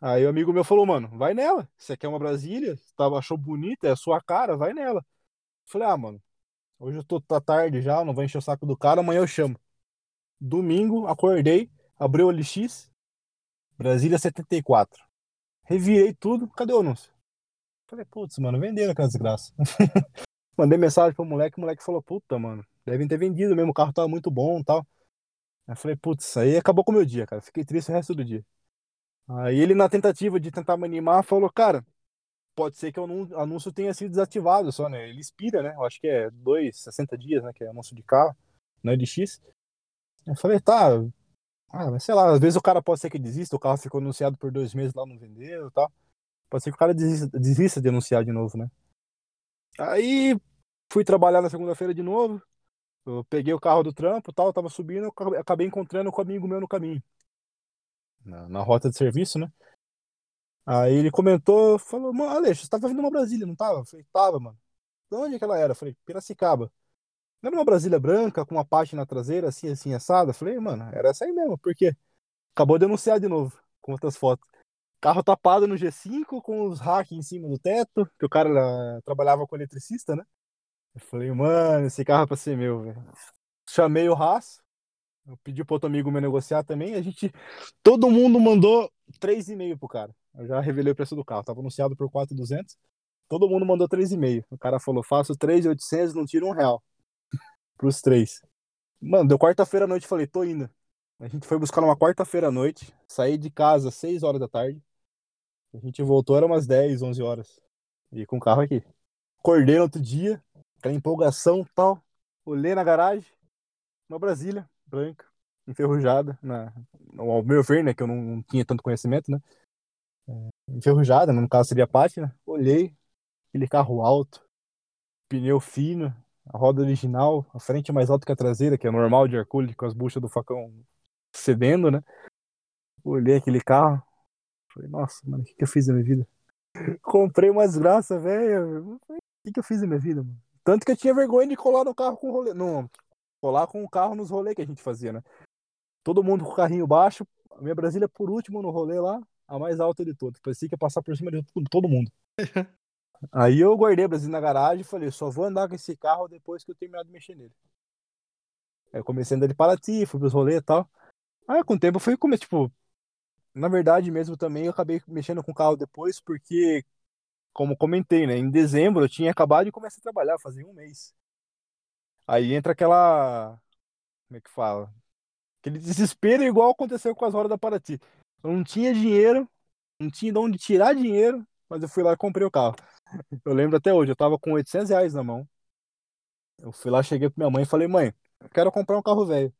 [SPEAKER 2] Aí o amigo meu falou: "Mano, vai nela, você quer uma Brasília, estava achou bonita, é a sua cara, vai nela". Falei: "Ah, mano, hoje eu tô tá tarde já, não vou encher o saco do cara, amanhã eu chamo". Domingo, acordei, abri o OLX, Brasília 74. Revirei tudo, cadê o anúncio? Falei: "Putz, mano, venderam aquela desgraça". <laughs> Mandei mensagem para o moleque, o moleque falou: "Puta, mano, devem ter vendido mesmo, o carro estava muito bom, tal". Aí eu falei: "Putz, aí acabou com o meu dia, cara", fiquei triste o resto do dia. Aí ele, na tentativa de tentar me animar, falou, cara, pode ser que o anúncio tenha sido desativado só, né? Ele expira, né? Eu acho que é dois, 60 dias, né? Que é anúncio de carro, não é de X. Eu falei, tá, ah, mas sei lá, às vezes o cara pode ser que desista, o carro ficou anunciado por dois meses lá, não vendeu e tal. Pode ser que o cara desista, desista de anunciar de novo, né? Aí fui trabalhar na segunda-feira de novo. Eu peguei o carro do trampo tal, tava subindo, eu acabei encontrando com um amigo meu no caminho. Na, na rota de serviço, né? Aí ele comentou, falou, mano, Aleixo, você tava vindo uma Brasília, não tava? Eu falei, tava, mano. De onde é que ela era? Eu falei, Piracicaba. Não era uma Brasília branca com uma parte na traseira, assim, assim, assada? Eu falei, mano, era essa aí mesmo, porque acabou de anunciar de novo, com outras fotos. Carro tapado no G5, com os hacks em cima do teto, que o cara trabalhava com eletricista, né? Eu falei, mano, esse carro é pra ser meu, velho. Chamei o Haas, eu pedi pro outro amigo meu negociar também, a gente, todo mundo mandou 3,5 pro cara. Eu já revelei o preço do carro, tava anunciado por 4,200. Todo mundo mandou 3,5. O cara falou, faço 3,800, não tiro um real. <laughs> Pros três. Mano, deu quarta-feira à noite, falei, tô indo. A gente foi buscar numa quarta-feira à noite, saí de casa às 6 horas da tarde. A gente voltou, era umas 10, 11 horas. E com o carro aqui. Acordei no outro dia, aquela empolgação tal. Olhei na garagem, uma Brasília, branca, enferrujada, na, ao meu ver, né, que eu não, não tinha tanto conhecimento, né, é, enferrujada, né, no caso seria a pátina, olhei, aquele carro alto, pneu fino, a roda original, a frente mais alta que a traseira, que é normal de Hercule, com as buchas do facão cedendo, né, olhei aquele carro, falei, nossa, mano, o que, que eu fiz na minha vida? <laughs> Comprei uma desgraça, velho, o que, que eu fiz na minha vida, mano? Tanto que eu tinha vergonha de colar no carro com rolê. Não, colar com o carro nos rolês que a gente fazia, né? Todo mundo com o carrinho baixo, a minha Brasília por último no rolê lá, a mais alta de todas. Parecia que ia passar por cima de todo mundo. <laughs> Aí eu guardei a Brasília na garagem e falei, só vou andar com esse carro depois que eu terminar de mexer nele. Aí eu comecei a andar de Paraty, fui pros rolês e tal. Aí com o tempo eu fui comer, tipo, na verdade mesmo também eu acabei mexendo com o carro depois, porque, como comentei, né, em dezembro eu tinha acabado de começar a trabalhar, fazia um mês. Aí entra aquela. Como é que fala? Aquele desespero igual aconteceu com as horas da Paraty. Eu não tinha dinheiro, não tinha de onde tirar dinheiro, mas eu fui lá e comprei o carro. Eu lembro até hoje, eu tava com 800 reais na mão. Eu fui lá, cheguei pra minha mãe e falei, mãe, eu quero comprar um carro velho.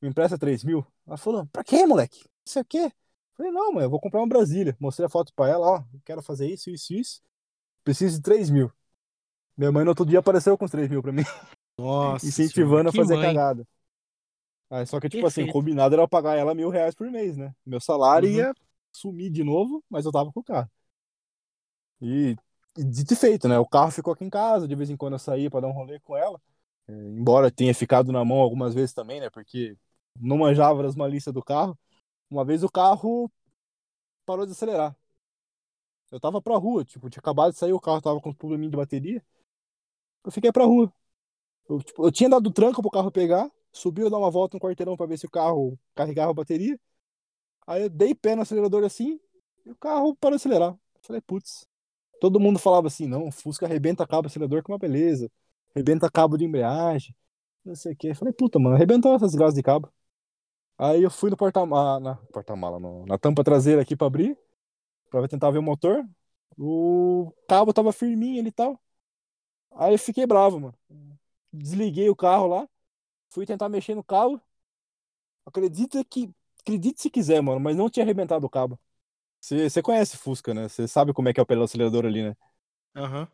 [SPEAKER 2] Me empresta 3 mil? Ela falou, pra quê, moleque? Isso aqui? Falei, não, mãe, eu vou comprar uma Brasília. Mostrei a foto pra ela, ó, quero fazer isso, isso, isso. Preciso de 3 mil. Minha mãe no outro dia apareceu com os 3 mil pra mim.
[SPEAKER 1] Nossa, <laughs>
[SPEAKER 2] incentivando a fazer
[SPEAKER 1] mãe.
[SPEAKER 2] cagada. Ah, só que, tipo
[SPEAKER 1] Perfeito.
[SPEAKER 2] assim, combinado era eu pagar ela mil reais por mês, né? Meu salário
[SPEAKER 1] Uhum.
[SPEAKER 2] ia sumir de novo, mas eu tava com o carro. E, e dito e feito, né? O carro ficou aqui em casa, de vez em quando eu saía pra dar um rolê com ela. É, embora tenha ficado na mão algumas vezes também, né? Porque não manjava das malícias do carro. Uma vez o carro parou de acelerar. Eu tava pra rua, tipo, tinha acabado de sair, o carro tava com probleminha de bateria. Eu fiquei pra rua. Eu, tipo, eu tinha dado tranco pro carro pegar, subi, eu dar uma volta no quarteirão pra ver se o carro carregava a bateria. Aí eu dei pé no acelerador assim, e o carro parou de acelerar. Eu falei, putz. Todo mundo falava assim, não, Fusca arrebenta cabo acelerador com uma beleza. Arrebenta cabo de embreagem, não sei o que. Eu falei, puta, mano, arrebentou essas graças de cabo. Aí eu fui no porta-mala, na, porta-mala, na tampa traseira aqui pra abrir, pra tentar ver o motor. O cabo tava firminho ali e tal. Aí eu fiquei bravo, mano. Desliguei o carro lá, fui tentar mexer no cabo. Acredita que. Acredite se quiser, mano, mas não tinha arrebentado o cabo. Você conhece Fusca, né? Você sabe como é que é o pedal acelerador ali, né?
[SPEAKER 1] Aham.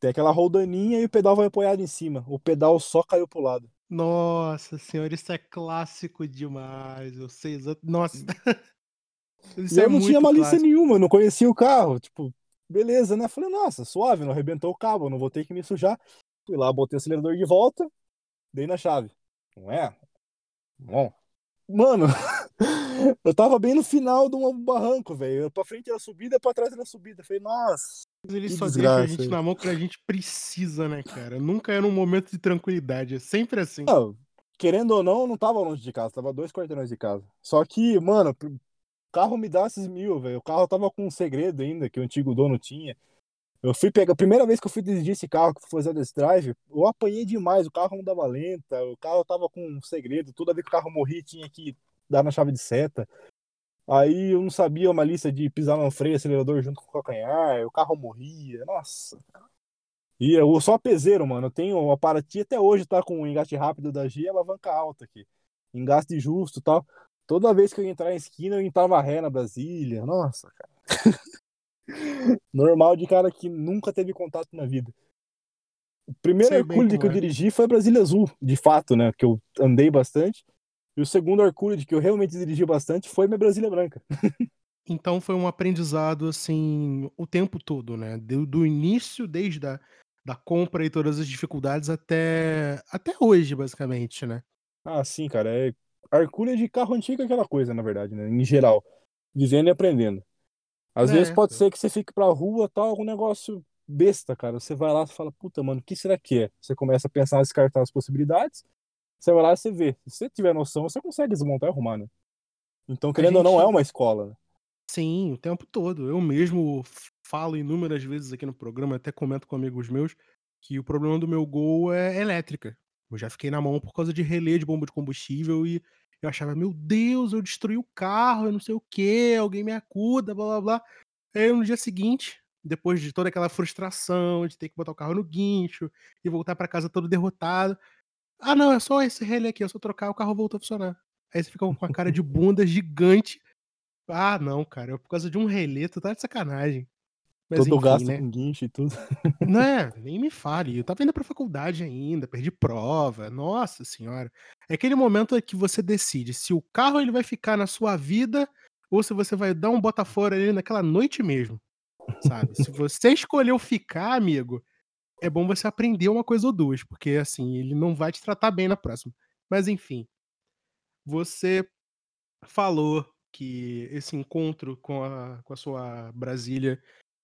[SPEAKER 2] Tem aquela roldaninha e o pedal vai apoiado em cima. O pedal só caiu pro lado.
[SPEAKER 1] Nossa senhora, isso é clássico demais. Eu sei exato. Nossa. <laughs> Isso
[SPEAKER 2] e
[SPEAKER 1] é
[SPEAKER 2] eu não tinha malícia
[SPEAKER 1] clássico.
[SPEAKER 2] nenhuma, eu não conhecia o carro. Tipo, beleza, né? Falei, nossa, suave, não arrebentou o cabo, não vou ter que me sujar. Fui lá, botei o acelerador de volta, dei na chave. Não é? Bom. Mano, <laughs> eu tava bem no final de um barranco, velho. Pra frente era subida, pra trás era subida. Falei, nossa.
[SPEAKER 1] Ele
[SPEAKER 2] Que
[SPEAKER 1] só deixa a
[SPEAKER 2] desgraça,
[SPEAKER 1] gente na mão quando a gente precisa, né, cara? Nunca é num momento de tranquilidade. É sempre assim.
[SPEAKER 2] Não, querendo ou não, eu não tava longe de casa, tava dois quarteirões de casa. Só que, mano, o carro me dá esses mil, velho. O carro tava com um segredo ainda que o antigo dono tinha. Eu fui pegar, a primeira vez que eu fui dirigir esse carro, que fui fazer test drive, eu apanhei demais. O carro não dava lenta, o carro tava com um segredo. Toda vez que o carro morria, tinha que dar na chave de seta. Aí eu não sabia uma lista de pisar no freio, acelerador junto com o calcanhar, o carro morria, nossa. E eu só peseiro, mano. Eu tenho uma Paraty até hoje, tá com o engate rápido da G e alavanca alta aqui. Engaste justo e tal. Toda vez que eu entrar em esquina, eu entrava ré na Brasília. Nossa, cara. <laughs> Normal de cara que nunca teve contato na vida. O primeiro Hercules que eu é. dirigi foi a Brasília Azul, de fato, né? Que eu andei bastante. E o segundo Hercules que eu realmente dirigi bastante foi minha Brasília Branca. <laughs>
[SPEAKER 1] então foi um aprendizado, assim, o tempo todo, né? Do, do início, desde a da compra e todas as dificuldades até, até hoje, basicamente, né?
[SPEAKER 2] Ah, sim, cara. É... Hercules de carro antigo é aquela coisa, na verdade, né? Em geral. Vivendo e aprendendo. Às é. vezes pode ser que você fique pra rua tal, algum negócio besta, cara. Você vai lá e fala, puta, mano, o que será que é? Você começa a pensar, a descartar as possibilidades. Você vai lá e você vê. Se você tiver noção, você consegue desmontar e arrumar, né? Então, querendo gente... ou não, é uma escola. Né?
[SPEAKER 1] Sim, o tempo todo. Eu mesmo falo inúmeras vezes aqui no programa, até comento com amigos meus, que o problema do meu Gol é elétrica. Eu já fiquei na mão por causa de relé de bomba de combustível e eu achava, meu Deus, eu destruí o carro, eu não sei o que, alguém me acuda, blá blá blá. Aí no dia seguinte, depois de toda aquela frustração de ter que botar o carro no guincho e voltar para casa todo derrotado. Ah, não, é só esse relé aqui, é só trocar, o carro voltou a funcionar. Aí você fica com a cara de bunda gigante. Ah, não, cara, é por causa de um relé, tu tá de sacanagem.
[SPEAKER 2] Mas, Todo enfim, gasto né? com guincho e tudo.
[SPEAKER 1] Não é, <laughs> nem me fale. Eu tava indo pra faculdade ainda, perdi prova. Nossa senhora. É aquele momento que você decide se o carro ele vai ficar na sua vida ou se você vai dar um bota fora ali naquela noite mesmo. Sabe? se <laughs> você escolheu ficar, amigo, é bom você aprender uma coisa ou duas, porque assim, ele não vai te tratar bem na próxima. Mas enfim. Você falou que esse encontro com a, com a sua Brasília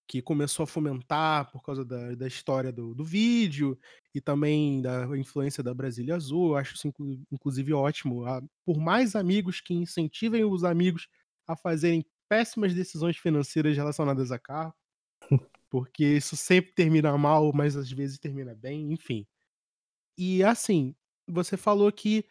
[SPEAKER 1] que começou a fomentar por causa da, da história do, do vídeo e também da influência da Brasília Azul. Eu acho isso, inclusive, ótimo. Ah, por mais amigos que incentivem os amigos a fazerem péssimas decisões financeiras relacionadas a carro, <laughs> porque isso sempre termina mal, mas às vezes termina bem, enfim. E assim, você falou que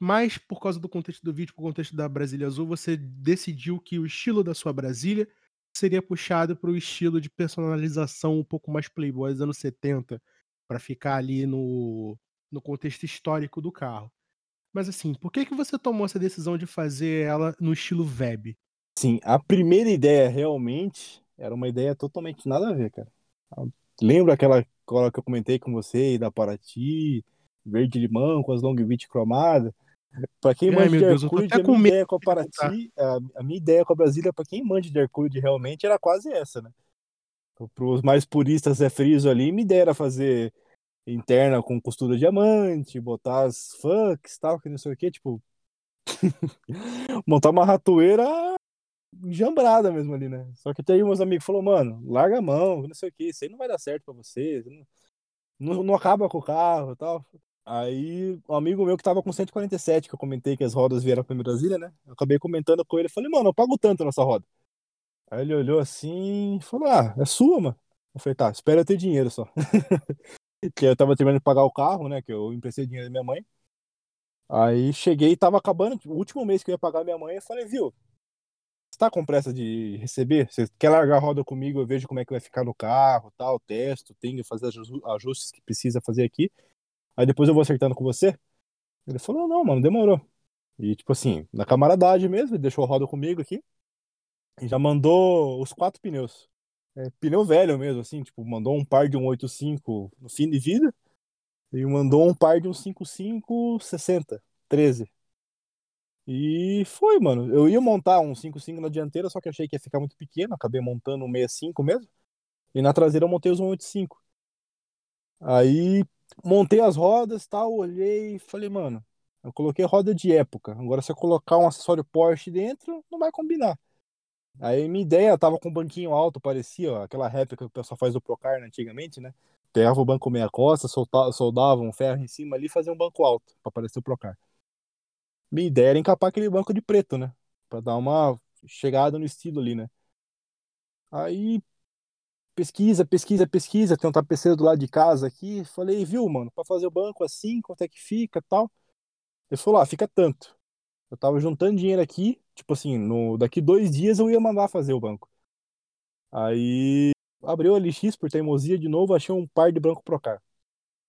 [SPEAKER 1] mais por causa do contexto do vídeo, por contexto da Brasília Azul, você decidiu que o estilo da sua Brasília seria puxado para o estilo de personalização um pouco mais playboy dos anos 70, para ficar ali no, no contexto histórico do carro. Mas assim, por que, que você tomou essa decisão de fazer ela no estilo web?
[SPEAKER 2] Sim, a primeira ideia realmente era uma ideia totalmente nada a ver, cara. Lembra aquela cola que eu comentei com você da Paraty, verde limão com as long beach cromadas? Para quem manja de Hercules, a minha ideia com a Paraty, a, a, minha ideia com a Brasília, para quem manja de Hercules realmente, era quase essa, né? Para os mais puristas é friso ali, minha ideia era fazer interna com costura diamante, botar as funks tal, que não sei o que, tipo. <laughs> montar uma ratoeira jambrada mesmo ali, né? Só que até aí meus amigos falaram, mano, larga a mão, não sei o que, isso aí não vai dar certo para você, não, não, não acaba com o carro e tal. Aí, um amigo meu que tava com 147, que eu comentei que as rodas vieram pra Brasília, né? Eu acabei comentando com ele, falei, mano, eu pago tanto nessa roda. Aí ele olhou assim e falou, ah, é sua, mano. Eu falei, tá, espera eu ter dinheiro só. <laughs> que eu tava terminando de pagar o carro, né? Que eu emprestei dinheiro da minha mãe. Aí cheguei e tava acabando, o último mês que eu ia pagar minha mãe, eu falei, viu, você tá com pressa de receber? Você quer largar a roda comigo? Eu vejo como é que vai ficar no carro, tal, testo, tenho que fazer ajustes que precisa fazer aqui. Aí depois eu vou acertando com você. Ele falou, não, mano, demorou. E, tipo assim, na camaradagem mesmo, ele deixou a roda comigo aqui. E já mandou os quatro pneus. É, pneu velho mesmo, assim, tipo, mandou um par de 185 no fim de vida. E mandou um par de um 55 60, 13. E foi, mano. Eu ia montar um 55 na dianteira, só que achei que ia ficar muito pequeno. Acabei montando um 65 mesmo. E na traseira eu montei os 185. Aí montei as rodas, tal, olhei e falei, mano, eu coloquei roda de época. Agora se eu colocar um acessório Porsche dentro, não vai combinar. Aí minha ideia tava com um banquinho alto, parecia ó, aquela réplica que o pessoal faz do Procar né, antigamente, né? Pegava o banco meia costa, soldava um ferro em cima ali e fazia um banco alto para parecer o Procar. Minha ideia era encapar aquele banco de preto, né? Pra dar uma chegada no estilo ali, né? Aí pesquisa, pesquisa, pesquisa, tem um tapeceiro do lado de casa aqui. Falei, viu, mano, para fazer o banco assim, quanto é que fica tal. Ele falou, ah, fica tanto. Eu tava juntando dinheiro aqui, tipo assim, no, daqui dois dias eu ia mandar fazer o banco. Aí abriu o LX por teimosia de novo, achei um par de branco Procar.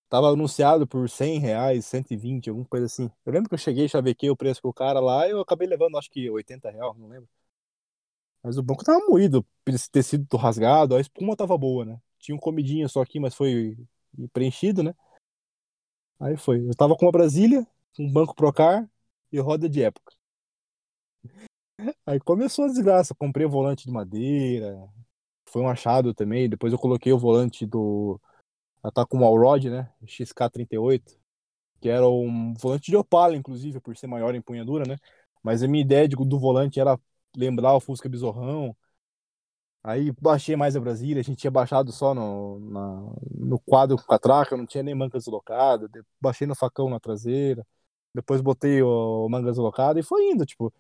[SPEAKER 2] Tava anunciado por 100 reais, 120, alguma coisa assim. Eu lembro que eu cheguei, chavequei o preço com o cara lá e eu acabei levando, acho que 80 reais, não lembro. Mas o banco tava moído, esse tecido rasgado, a espuma tava boa, né? Tinha um comidinho só aqui, mas foi preenchido, né? Aí foi. Eu tava com uma Brasília, um banco Procar e roda de época. Aí começou a desgraça. Comprei o volante de madeira. Foi um achado também. Depois eu coloquei o volante do. Ela tá com o Allrod, né? XK38. Que era um volante de Opala, inclusive, por ser maior em empunhadura, né? Mas a minha ideia de, do volante era lembrar o Fusca Bizorrão. Aí baixei mais a Brasília, a gente tinha baixado só no, na, no quadro com a traca, não tinha nem manga deslocada. Baixei no facão na traseira, depois botei o manga deslocada e foi indo, tipo.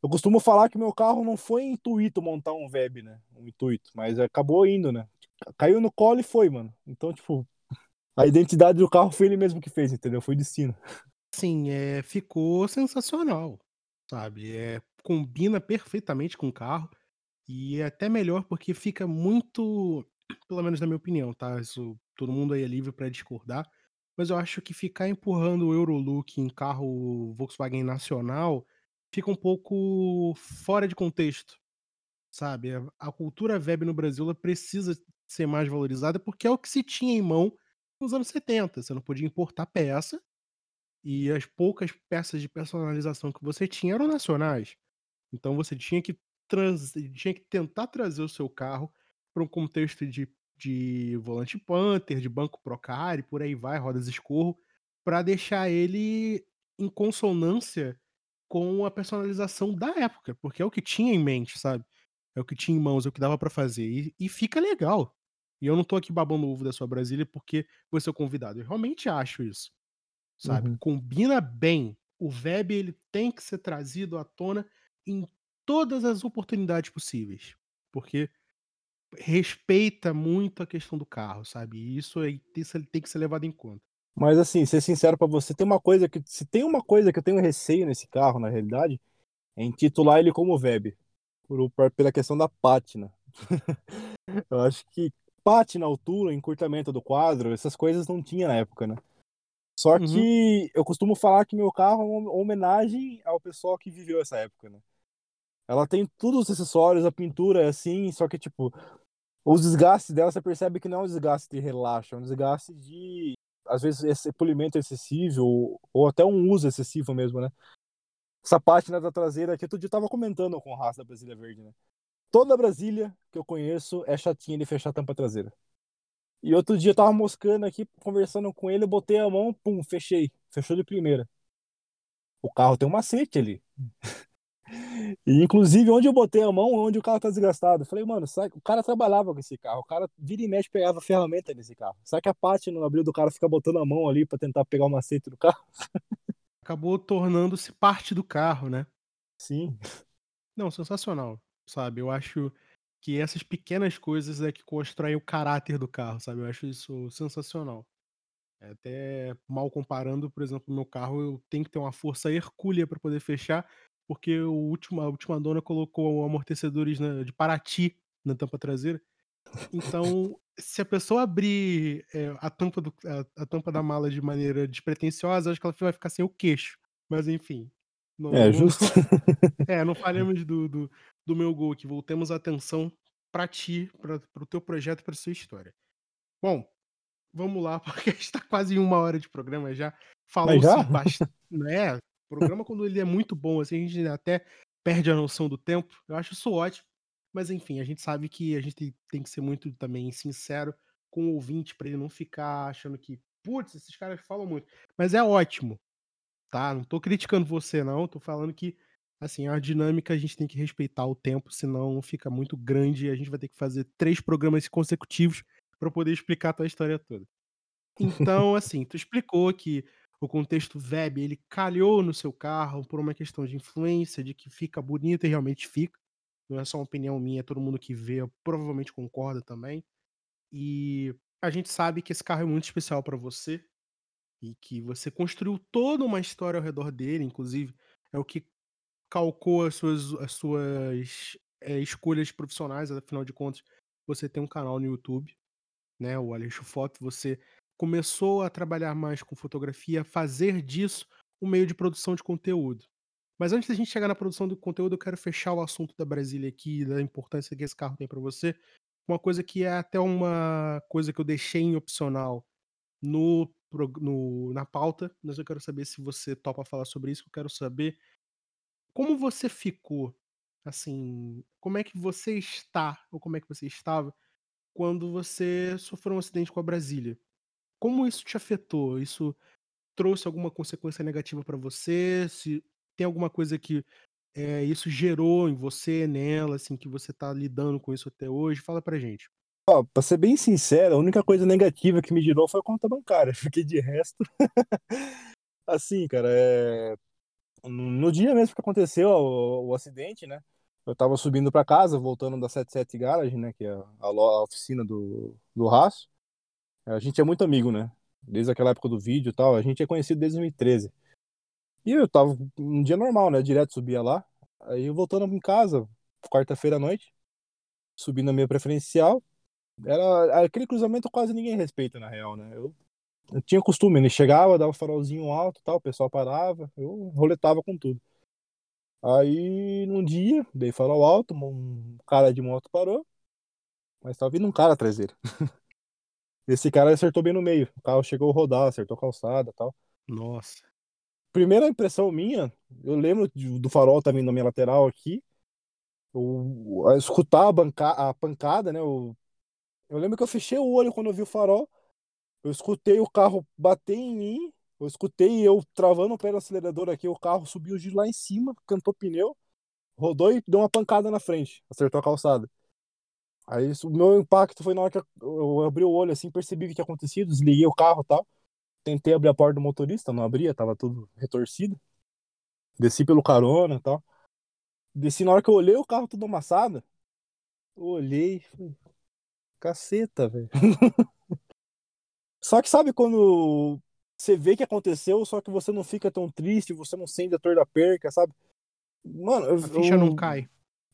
[SPEAKER 2] Eu costumo falar que meu carro não foi intuito montar um Web, né? Um intuito, mas acabou indo, né? Caiu no colo e foi, mano. Então, tipo, a identidade do carro foi ele mesmo que fez, entendeu? Foi destino.
[SPEAKER 1] Sim, é, ficou sensacional, sabe? É, combina perfeitamente com o carro e é até melhor porque fica muito, pelo menos na minha opinião, tá? Isso todo mundo aí é livre para discordar, mas eu acho que ficar empurrando o Eurolook em carro Volkswagen nacional fica um pouco fora de contexto, sabe? A, cultura web no Brasil precisa ser mais valorizada porque é o que se tinha em mão nos anos 70. Você não podia importar peça e as poucas peças de personalização que você tinha eram nacionais. Então você tinha que, trans, tinha que tentar trazer o seu carro para um contexto de, de volante Panther, de banco Procar e por aí vai, rodas escorro, para deixar ele em consonância com a personalização da época, porque é o que tinha em mente, sabe? É o que tinha em mãos, é o que dava para fazer. E, e, fica legal. E eu não tô aqui babando o ovo da sua Brasília porque você é o convidado. Eu realmente acho isso. Sabe?
[SPEAKER 2] Uhum.
[SPEAKER 1] Combina bem. O Web ele tem que ser trazido à tona em todas as oportunidades possíveis. Porque respeita muito a questão do carro, sabe? E isso, aí, isso tem que ser levado em conta.
[SPEAKER 2] Mas assim, ser sincero para você, tem uma coisa que se tem uma coisa que eu tenho receio nesse carro, na realidade, é intitular ele como Web, por, por pela questão da pátina. <laughs> eu acho que pátina, altura, encurtamento do quadro, essas coisas não tinha na época, né? Só
[SPEAKER 1] Uhum.
[SPEAKER 2] que eu costumo falar que meu carro é uma homenagem ao pessoal que viveu essa época, né? Ela tem todos os acessórios, a pintura é assim, só que tipo, os desgastes dela você percebe que não é um desgaste de relaxo, é um desgaste de às vezes esse polimento excessivo ou, ou até um uso excessivo mesmo, né? Essa pátina da traseira que outro dia eu tava comentando com o Raça da Brasília Verde, né? Toda Brasília que eu conheço é chatinha de fechar a tampa traseira. E outro dia eu tava moscando aqui, conversando com ele, eu botei a mão, pum, fechei. Fechou de primeira. O carro tem um macete ali. E inclusive onde eu botei a mão, onde o carro tá desgastado. Falei, mano, sabe, o cara trabalhava com esse carro. O cara vira e mexe pegava ferramenta nesse carro. Será que a parte no abril do cara fica botando a mão ali para tentar pegar o macete do carro? <laughs>
[SPEAKER 1] Acabou tornando-se parte do carro, né?
[SPEAKER 2] Sim.
[SPEAKER 1] Não, sensacional, sabe? Eu acho que essas pequenas coisas é que constroem o caráter do carro, sabe? Eu acho isso sensacional. É até mal comparando, por exemplo, meu carro, eu tenho que ter uma força hercúlea para poder fechar, porque o último, a última dona colocou amortecedores na, de Paraty na tampa traseira. Então, se a pessoa abrir é, a, tampa do, a, a, tampa da mala de maneira despretensiosa, acho que ela vai ficar sem o queixo. Mas enfim.
[SPEAKER 2] Não, é, não, justo.
[SPEAKER 1] Não, <laughs> <laughs> é, não falemos do, do, do meu gol aqui. Voltemos a atenção para ti, para o pro teu projeto, para sua história. Bom, vamos lá, <laughs> porque está quase uma hora de programa já. Falou-se bastante. Né? Programa, quando ele é muito bom, assim, a gente até perde a noção do tempo. Eu acho isso ótimo. Mas enfim, a gente sabe que a gente tem que ser muito também sincero com o ouvinte para ele não ficar achando que, putz, esses caras falam muito. Mas é ótimo, tá? Não tô criticando você, não. Tô falando que, assim, a dinâmica a gente tem que respeitar o tempo, senão fica muito grande e a gente vai ter que fazer três programas consecutivos para poder explicar a tua história toda. Então, assim, tu explicou que o contexto web ele calhou no seu carro por uma questão de influência, de que fica bonito e realmente fica. Não é só uma opinião minha, todo mundo que vê provavelmente concorda também. E a gente sabe que esse carro é muito especial para você e que você construiu toda uma história ao redor dele, inclusive é o que calcou as suas as suas, eh, escolhas profissionais, afinal de contas, você tem um canal no YouTube, né, o Aleixo Foto, você começou a trabalhar mais com fotografia, fazer disso um meio de produção de conteúdo. Mas antes da gente chegar na produção do conteúdo, eu quero fechar o assunto da Brasília aqui, da importância que esse carro tem para você, uma coisa que é até uma coisa que eu deixei em opcional no no na pauta, mas eu quero saber se você topa falar sobre isso, eu quero saber como você ficou, assim, como é que você está, ou como é que você estava, quando você sofreu um acidente com a Brasília? Como isso te afetou? Isso trouxe alguma consequência negativa pra você? Se tem alguma coisa que, eh, isso gerou em você, nela, assim, que você tá lidando com isso até hoje? Fala pra gente.
[SPEAKER 2] Ó, pra ser bem sincero, a única coisa negativa que me gerou foi a conta bancária, <laughs> porque de resto assim, cara, eh, no dia mesmo que aconteceu o o acidente, né, eu estava subindo pra casa, voltando da 77 Garage, né, que é a a oficina do do Raço. A gente é muito amigo, né, desde aquela época do vídeo e tal, a gente é conhecido desde 2013. E eu estava um dia normal, né, direto subia lá, aí voltando em casa, quarta-feira à noite, subindo na minha preferencial, era aquele cruzamento quase ninguém respeita na real, né, eu eu tinha costume, né, chegava, dava farolzinho alto, tal, o pessoal parava, eu roletava com tudo. Aí num dia, dei farol alto, um cara de moto parou, mas estava vindo um cara atrás dele. <laughs> Esse cara acertou bem no meio, o carro chegou a rodar, acertou a calçada, tal.
[SPEAKER 1] Nossa.
[SPEAKER 2] Primeira impressão minha, eu lembro do farol tá vindo na minha lateral aqui, a escutar a banca a pancada, né, o eu lembro que eu fechei o olho quando eu vi o farol, eu escutei o carro bater em mim, eu escutei eu travando o pé no acelerador aqui, o carro subiu de lá em cima, cantou pneu, rodou e deu uma pancada na frente, acertou a calçada. Aí o meu impacto foi na hora que eu eu abri o olho, assim, percebi o que tinha acontecido, desliguei o carro, tal. Tentei abrir a porta do motorista, não abria, estava tudo retorcido. Desci pelo carona, tal. Desci, na hora que eu olhei o carro todo amassado, eu olhei, falei: "Caceta, velho". <laughs> Só que sabe quando você vê que aconteceu, só que você não fica tão triste, você não sente a dor da perca, sabe. Mano, eu
[SPEAKER 1] A ficha não cai.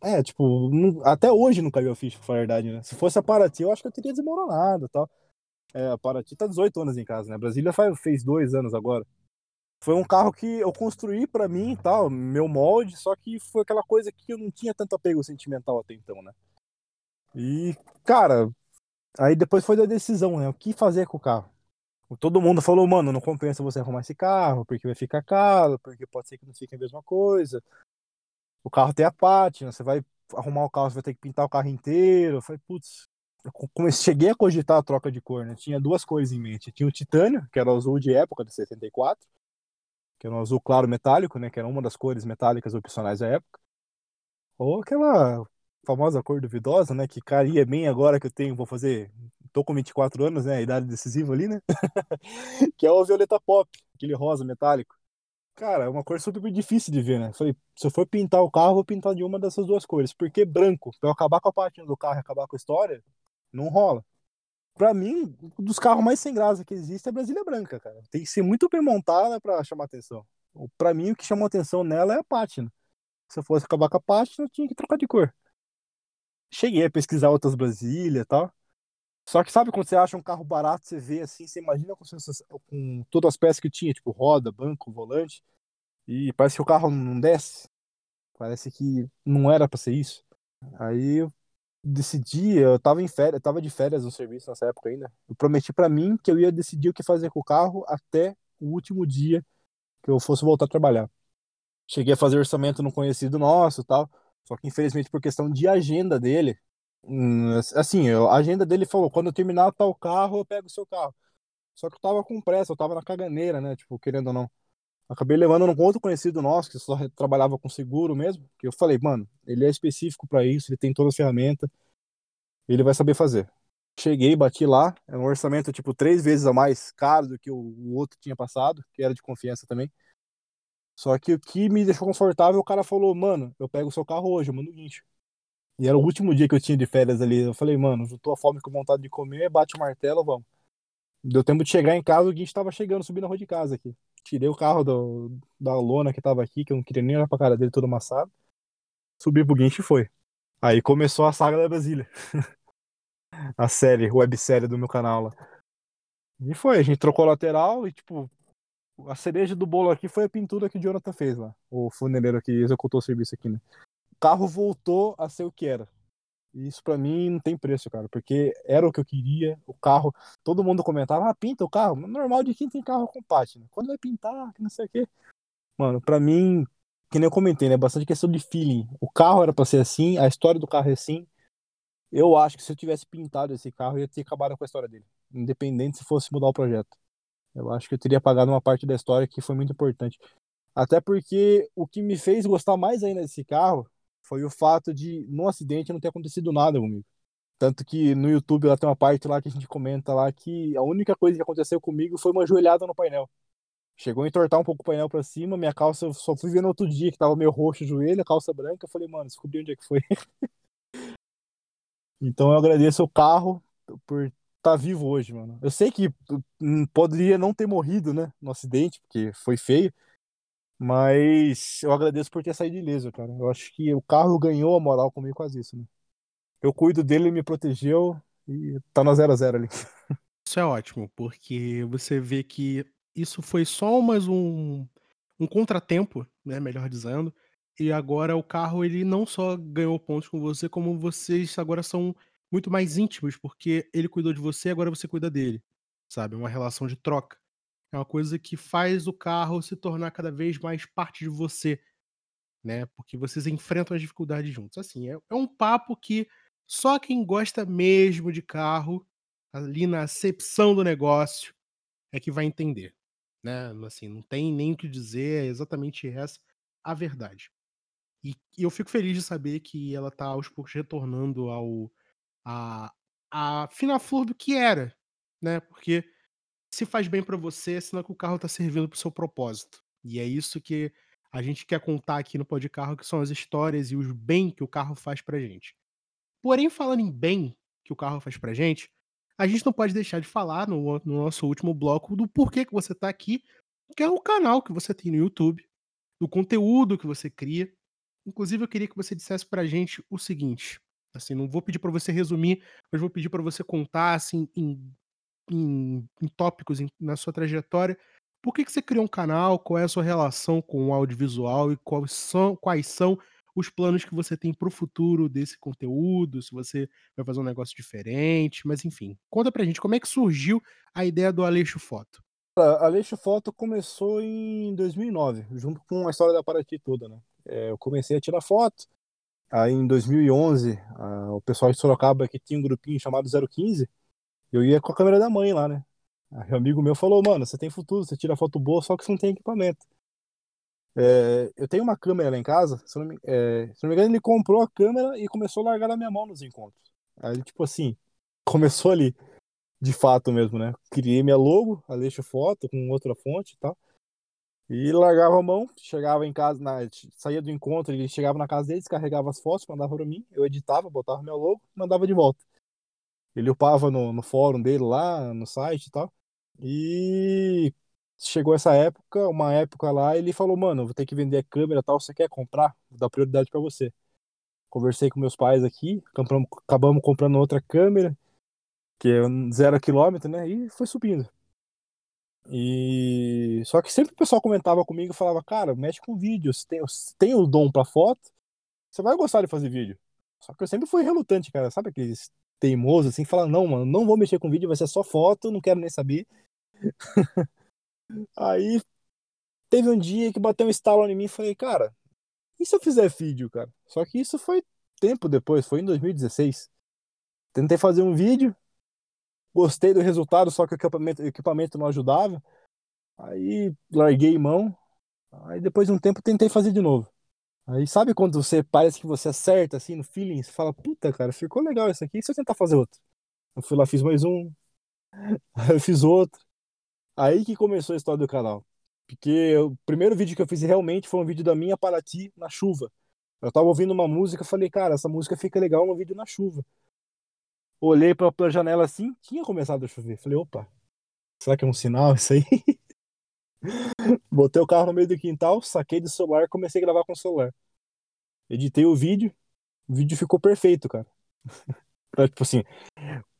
[SPEAKER 2] É, tipo, não até hoje não caiu a ficha, pra falar a verdade, né. Se fosse a Paraty, eu acho que eu teria desmoronado, tal. É, a Paraty tá 18 anos em casa, né, a Brasília faz fez 2 anos agora. Foi um carro que eu construí pra mim e tal, meu molde, só que foi aquela coisa que eu não tinha tanto apego sentimental até então, né. E, cara, aí depois foi da decisão, né, o que fazer com o carro. Todo mundo falou: "Mano, não compensa você arrumar esse carro, porque vai ficar caro, porque pode ser que não fique a mesma coisa. O carro tem a pátina, você vai arrumar o carro, você vai ter que pintar o carro inteiro". Eu falei: "Putz", eu come <laughs> cheguei a cogitar a troca de cor, né, tinha 2 cores em mente, tinha o titânio, que era o azul de época do 74, que era um azul claro metálico, né, que era uma das cores metálicas opcionais da época. Ou aquela famosa cor duvidosa, né, que caía bem agora que eu tenho vou fazer tô com 24 anos, né, a idade decisiva ali, né, <laughs> que é o violeta pop, aquele rosa metálico. Cara, é uma cor super difícil de ver, né. Falei: "Se eu for pintar o carro, eu vou pintar de uma dessas 2 cores", porque branco, pra eu acabar com a pátina do carro e acabar com a história, não rola. Pra mim, um dos carros mais sem graça que existe é a Brasília branca, cara. Tem que ser muito bem montada pra chamar atenção. Pra mim, o que chamou atenção nela é a pátina. Se eu fosse acabar com a pátina, eu tinha que trocar de cor. Cheguei a pesquisar outras Brasília, tal. Só que sabe quando você acha um carro barato, você vê assim, você imagina com com todas as peças que tinha, tipo roda, banco, volante, e parece que o carro não desce. Parece que não era pra ser isso. Aí eu decidi, eu estava em férias, estava de férias no serviço nessa época ainda, eu prometi pra mim que eu ia decidir o que fazer com o carro até o último dia que eu fosse voltar a trabalhar. Cheguei a fazer orçamento num conhecido nosso, tal, só que infelizmente por questão de agenda dele, hum, assim, a agenda dele falou: "Quando eu terminar tal carro, eu pego o seu carro". Só que eu estava com pressa, eu estava na caganeira, né, tipo, querendo ou não. Acabei levando num outro conhecido nosso, que só trabalhava com seguro mesmo, que eu falei: "Mano, ele é específico pra isso, ele tem todas as ferramenta, ele vai saber fazer". Cheguei, bati lá, era um orçamento, tipo, 3 vezes a mais caro do que o o outro tinha passado, que era de confiança também. Só que o que me deixou confortável, o cara falou: "Mano, eu pego o seu carro hoje, eu mando o guincho". E era o último dia que eu tinha de férias ali, eu falei: "Mano, juntou a fome com vontade de comer, bate o martelo, vamos". Deu tempo de chegar em casa, o guincho estava chegando, subindo a rua de casa aqui. tirei o carro do, da lona que tava aqui, que eu não queria nem olhar pra cara dele todo amassado. Subi pro guincho e foi. Aí começou a saga da Brasília. <laughs> a série, websérie do meu canal lá. E foi, a gente trocou lateral e, tipo, a cereja do bolo aqui foi a pintura que o Jonathan fez lá. O funeleiro que executou o serviço aqui, né? Carro voltou a ser o que era. E isso para mim não tem preço, cara, porque era o que eu queria. O carro, todo mundo comentava, ah, pinta o carro. Normal de quem tem carro com né? Quando vai pintar, que não sei o quê. Mano, para mim, que nem eu comentei, né? Bastante questão de feeling. O carro era pra ser assim, a história do carro é assim. Eu acho que se eu tivesse pintado esse carro, ia ter acabado com a história dele. Independente se fosse mudar o projeto. Eu acho que eu teria apagado uma parte da história que foi muito importante. Até porque o que me fez gostar mais ainda desse carro foi o fato de, no acidente, não ter acontecido nada comigo. Tanto que no YouTube lá tem uma parte lá que a gente comenta lá que a única coisa que aconteceu comigo foi uma joelhada no painel. Chegou a entortar um pouco o painel pra cima, minha calça, eu só fui ver no outro dia que tava meio roxo o joelho, calça branca, eu falei, mano, descobri onde é que foi. <laughs> então eu agradeço o carro por estar tá vivo hoje, mano. Eu sei que hum, poderia não ter morrido, né, no acidente, porque foi feio, mas eu agradeço por ter saído ileso, cara. Eu acho que o carro ganhou a moral comigo quase isso, né? Eu cuido dele, ele me protegeu e tá no 0 a 0 ali. <laughs>
[SPEAKER 1] Isso é ótimo, porque você vê que isso foi só mais um, um contratempo, né, melhor dizendo. E agora o carro ele não só ganhou pontos com você, como vocês agora são muito mais íntimos, porque ele cuidou de você, agora você cuida dele. Sabe? É uma relação de troca. É uma coisa que faz o carro se tornar cada vez mais parte de você, né? Porque vocês enfrentam as dificuldades juntos. Assim, é, é um papo que só quem gosta mesmo de carro, ali na acepção do negócio, é que vai entender, né? Assim, não tem nem o que dizer, é exatamente essa a verdade. E, eu fico feliz de saber que ela tá aos poucos retornando ao a, a fina flor do que era, né? Porque se faz bem para você, senão que o carro tá servindo pro seu propósito. E é isso que a gente quer contar aqui no Pode Carro, que são as histórias e os bem que o carro faz pra gente. Porém, falando em bem que o carro faz pra gente, a gente não pode deixar de falar no, no nosso último bloco do porquê que você tá aqui, que é o canal que você tem no YouTube, do conteúdo que você cria. Inclusive, eu queria que você dissesse pra gente o seguinte, assim, não vou pedir para você resumir, mas vou pedir para você contar, assim, em em, em tópicos em, na sua trajetória. Por que, que você criou um canal? Qual é a sua relação com o audiovisual e quais são, quais são os planos que você tem para o futuro desse conteúdo? Se você vai fazer um negócio diferente, mas enfim, conta pra gente como é que surgiu a ideia do Aleixo Foto.
[SPEAKER 2] A Aleixo Foto começou em 2009, junto com a história da Paraty toda, né? É, eu comecei a tirar foto, aí em 2011 a, o pessoal de Sorocaba que tinha um grupinho chamado 015 eu ia com a câmera da mãe lá, né? Aí um amigo meu falou, mano, você tem futuro, você tira foto boa, só que você não tem equipamento. É, eu tenho uma câmera lá em casa, se não, me, é, se não me engano, ele comprou a câmera e começou a largar na minha mão nos encontros. Aí, tipo assim, <laughs> começou ali, de fato mesmo, né? Criei minha logo, Aleixo Foto, com outra fonte e tal. E largava a mão, chegava em casa, na, saía do encontro, ele chegava na casa dele, descarregava as fotos, mandava pra mim, eu editava, botava meu logo, mandava de volta. Ele upava no, no fórum dele lá, no site e tal. E chegou essa época, uma época lá, ele falou, mano, vou ter que vender a câmera tal, você quer comprar? Vou dar prioridade para você. Conversei com meus pais aqui, compramos, acabamos comprando outra câmera, que é zero quilômetro, né? E foi subindo. E só que sempre o pessoal comentava comigo e falava, cara, mexe com vídeo, você tem, tem o dom para foto, você vai gostar de fazer vídeo. Só que eu sempre fui relutante, cara. Sabe aqueles teimoso, assim, fala, não, mano, não vou mexer com vídeo, vai ser só foto, não quero nem saber. <laughs> Aí teve um dia que bateu um estalo em mim e falei, cara, e se eu fizer vídeo, cara? Só que isso foi tempo depois, foi em 2016. Tentei fazer um vídeo, gostei do resultado, só que o equipamento, o equipamento não ajudava. Aí larguei mão. Aí depois de um tempo tentei fazer de novo. Aí sabe quando você parece que você acerta assim no feeling, você fala, puta, cara, ficou legal isso aqui, e se eu tentar fazer outro? Eu fui lá, fiz mais um, <laughs> aí eu fiz outro. Aí que começou a história do canal. Porque o primeiro vídeo que eu fiz realmente foi um vídeo da minha Paraty na chuva. Eu tava ouvindo uma música, falei, cara, essa música fica legal no vídeo na chuva. Olhei pra, pra janela assim, tinha começado a chover. Falei, opa, será que é um sinal isso aí? <laughs> Botei o carro no meio do quintal, saquei do celular, comecei a gravar com o celular. Editei o vídeo, o vídeo ficou perfeito, cara. <laughs> pra, tipo assim,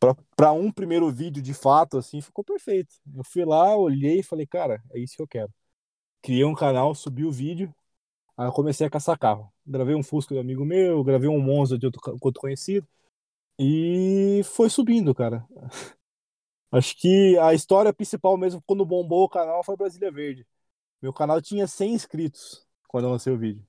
[SPEAKER 2] pra, pra um primeiro vídeo de fato, assim, ficou perfeito. Eu fui lá, olhei e falei, cara, é isso que eu quero. Criei um canal, subi o vídeo, aí eu comecei a caçar carro. Gravei um Fusca do amigo meu, gravei um Monza de outro, outro conhecido. E foi subindo, cara. <laughs> Acho que a história principal mesmo, quando bombou o canal, foi Brasília Verde. Meu canal tinha 100 inscritos quando eu lancei o vídeo.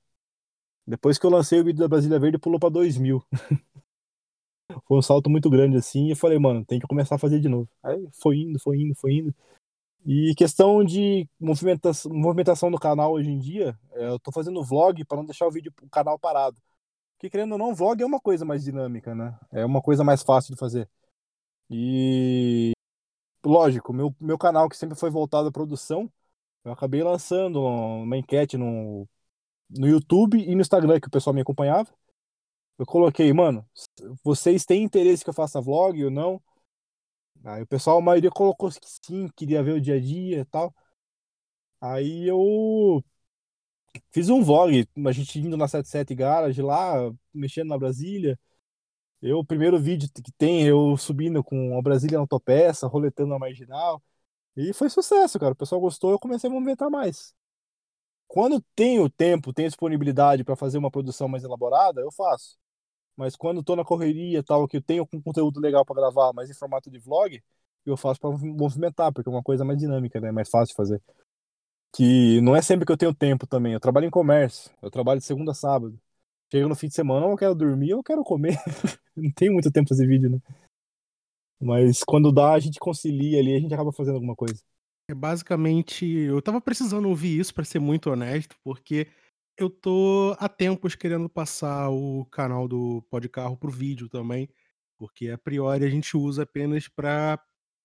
[SPEAKER 2] Depois que eu lancei o vídeo da Brasília Verde, pulou pra 2 mil. <laughs> foi um salto muito grande assim. E eu falei, mano, tem que começar a fazer de novo. Aí foi indo, foi indo, foi indo. E questão de movimentação, movimentação do canal hoje em dia, é, eu tô fazendo vlog para não deixar o vídeo, o canal parado. Porque querendo ou não, vlog é uma coisa mais dinâmica, né? É uma coisa mais fácil de fazer. E lógico, meu, meu canal que sempre foi voltado à produção, eu acabei lançando uma enquete no, no YouTube e no Instagram que o pessoal me acompanhava. Eu coloquei, mano, vocês têm interesse que eu faça vlog ou não? Aí o pessoal, a maioria colocou que sim, queria ver o dia a dia e tal. Aí eu fiz um vlog, a gente indo na 77 Garage lá, mexendo na Brasília. Eu, o primeiro vídeo que tem, eu subindo com a Brasília na autopeça, roletando na marginal. E foi sucesso, cara. O pessoal gostou, eu comecei a movimentar mais. Quando tenho tempo, tenho disponibilidade para fazer uma produção mais elaborada, eu faço. Mas quando tô na correria tal, que eu tenho um conteúdo legal para gravar, mas em formato de vlog, eu faço para movimentar, porque é uma coisa mais dinâmica, né? Mais fácil de fazer. Que não é sempre que eu tenho tempo também. Eu trabalho em comércio, eu trabalho de segunda a sábado. Chega no fim de semana, eu quero dormir eu quero comer. <laughs> não tenho muito tempo fazer vídeo, né? Mas quando dá, a gente concilia ali, a gente acaba fazendo alguma coisa.
[SPEAKER 1] É basicamente, eu tava precisando ouvir isso, para ser muito honesto, porque eu tô há tempos querendo passar o canal do Podcarro pro vídeo também, porque a priori a gente usa apenas para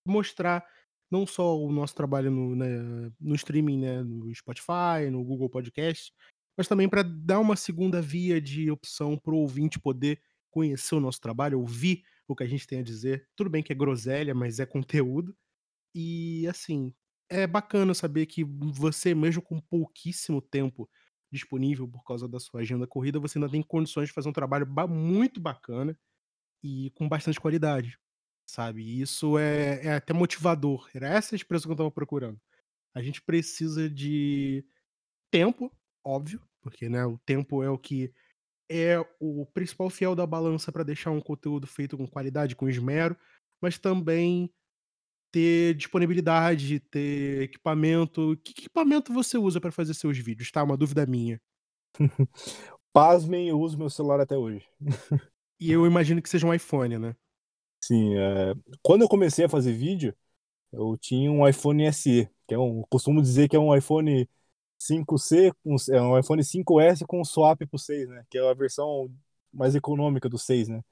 [SPEAKER 1] mostrar não só o nosso trabalho no, né, no streaming, né, no Spotify, no Google Podcast, mas também para dar uma segunda via de opção para o ouvinte poder conhecer o nosso trabalho, ouvir o que a gente tem a dizer. Tudo bem que é groselha, mas é conteúdo. E assim, é bacana saber que você, mesmo com pouquíssimo tempo disponível por causa da sua agenda corrida, você ainda tem condições de fazer um trabalho ba muito bacana e com bastante qualidade, sabe? Isso é, é até motivador. Era essa a expressão que eu estava procurando. A gente precisa de tempo, óbvio, porque né, o tempo é o que é o principal fiel da balança para deixar um conteúdo feito com qualidade, com esmero, mas também ter disponibilidade, ter equipamento. Que equipamento você usa para fazer seus vídeos, tá? Uma dúvida minha. <laughs>
[SPEAKER 2] Pasmem, eu uso meu celular até hoje. <laughs>
[SPEAKER 1] E eu imagino que seja um iPhone, né?
[SPEAKER 2] Sim, é... quando eu comecei a fazer vídeo, eu tinha um iPhone SE, que é um, costumo dizer que é um iPhone 5C, um, é um iPhone 5S com swap pro 6, né? Que é a versão mais econômica do 6, né?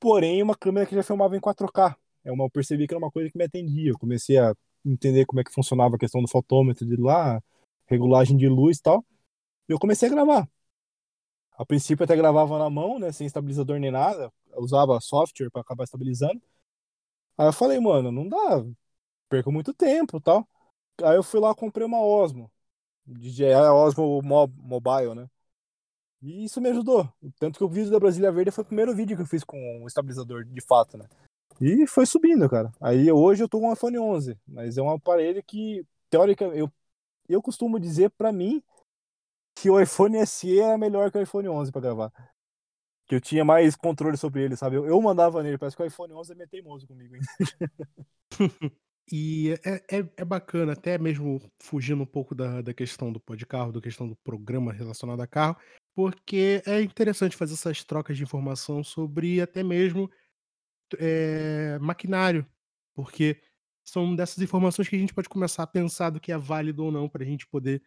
[SPEAKER 2] Porém, uma câmera que já filmava em 4K é uma, eu percebi que era uma coisa que me atendia. Eu comecei a entender como é que funcionava a questão do fotômetro de lá, regulagem de luz e tal. E eu comecei a gravar. A princípio até gravava na mão, né, sem estabilizador nem nada, eu usava software para acabar estabilizando. Aí eu falei, mano, não dá, perco muito tempo, tal. Aí eu fui lá comprei uma Osmo, DJI Osmo Mobile, né? E isso me ajudou. Tanto que o vídeo da Brasília Verde foi o primeiro vídeo que eu fiz com o estabilizador, de fato, né? E foi subindo, cara. Aí hoje eu tô com um iPhone 11, mas é um aparelho que, teoricamente, eu, eu costumo dizer para mim que o iPhone SE é melhor que o iPhone 11 para gravar. Que eu tinha mais controle sobre ele, sabe? Eu, eu mandava nele, parece que o iPhone 11 é meio teimoso comigo ainda. <laughs>
[SPEAKER 1] e é, é, é, bacana, até mesmo fugindo um pouco da, da questão do pó de carro, da questão do programa relacionado a carro, porque é interessante fazer essas trocas de informação sobre até mesmo é, maquinário, porque são dessas informações que a gente pode começar a pensar do que é válido ou não para a gente poder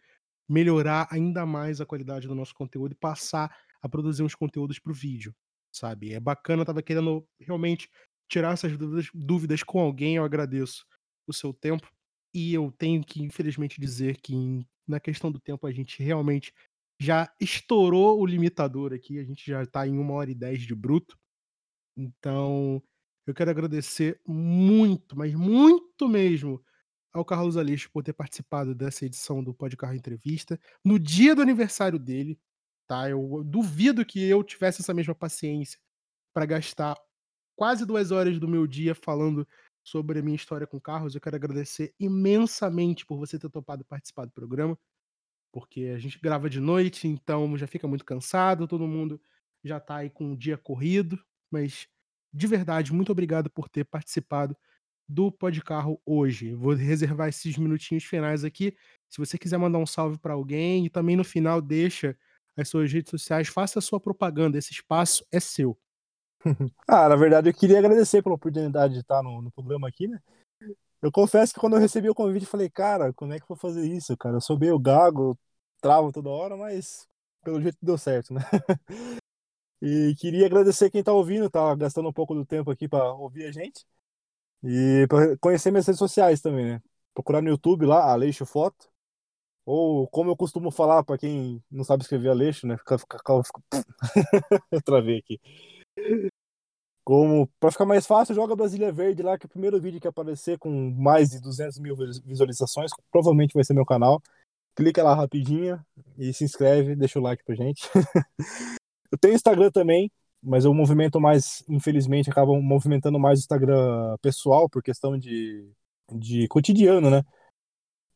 [SPEAKER 1] melhorar ainda mais a qualidade do nosso conteúdo e passar a produzir uns conteúdos para o vídeo, sabe? É bacana, eu tava querendo realmente tirar essas dúvidas, dúvidas com alguém, eu agradeço o seu tempo e eu tenho que infelizmente dizer que na questão do tempo a gente realmente já estourou o limitador aqui, a gente já está em uma hora e dez de bruto, então eu quero agradecer muito, mas muito mesmo, ao Carlos Aleixo por ter participado dessa edição do Carro Entrevista, no dia do aniversário dele, tá? Eu duvido que eu tivesse essa mesma paciência para gastar quase duas horas do meu dia falando sobre a minha história com carros. Eu quero agradecer imensamente por você ter topado participar do programa, porque a gente grava de noite, então já fica muito cansado, todo mundo já tá aí com o dia corrido, mas de verdade, muito obrigado por ter participado do Podcarro hoje. Vou reservar esses minutinhos finais aqui. Se você quiser mandar um salve para alguém e também no final deixa as suas redes sociais, faça a sua propaganda, esse espaço é seu. <laughs>
[SPEAKER 2] ah, na verdade eu queria agradecer pela oportunidade de estar no, no programa aqui, né? Eu confesso que quando eu recebi o convite, falei, cara, como é que eu vou fazer isso, cara? Eu sou meio gago, travo toda hora, mas pelo jeito deu certo, né? <laughs> e queria agradecer quem tá ouvindo, tá gastando um pouco do tempo aqui para ouvir a gente. E para conhecer minhas redes sociais também, né? Procurar no YouTube lá, Aleixo Foto. Ou como eu costumo falar para quem não sabe escrever Aleixo, né? Fica, fica, fica... <laughs> eu travei aqui. Como, ficar mais fácil, joga Brasília Verde lá, que é o primeiro vídeo que aparecer com mais de 200 mil visualizações, provavelmente vai ser meu canal. Clica lá rapidinho e se inscreve, deixa o like pra gente. <laughs> eu tenho Instagram também, mas eu movimento mais, infelizmente, acabo movimentando mais o Instagram pessoal por questão de, de cotidiano, né?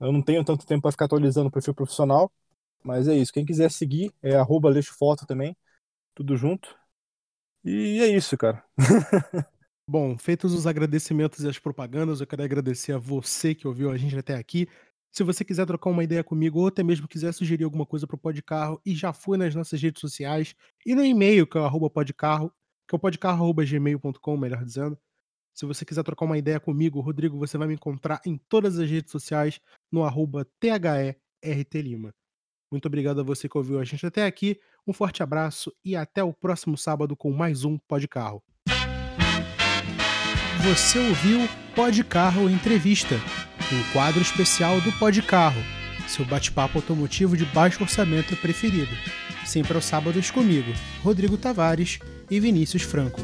[SPEAKER 2] Eu não tenho tanto tempo para ficar atualizando o perfil profissional, mas é isso. Quem quiser seguir é arroba Foto também, tudo junto. E é isso, cara. <laughs>
[SPEAKER 1] Bom, feitos os agradecimentos e as propagandas, eu quero agradecer a você que ouviu a gente até aqui. Se você quiser trocar uma ideia comigo ou até mesmo quiser sugerir alguma coisa para o Podcarro e já foi nas nossas redes sociais e no e-mail que é o podcarro, que é o podcarro.gmail.com, melhor dizendo. Se você quiser trocar uma ideia comigo, Rodrigo, você vai me encontrar em todas as redes sociais no arroba THERTLima. Muito obrigado a você que ouviu a gente até aqui. Um forte abraço e até o próximo sábado com mais um Podcarro. Você ouviu Podcarro Entrevista um quadro especial do Pod Carro, seu bate-papo automotivo de baixo orçamento preferido. Sempre aos sábados comigo, Rodrigo Tavares e Vinícius Franco.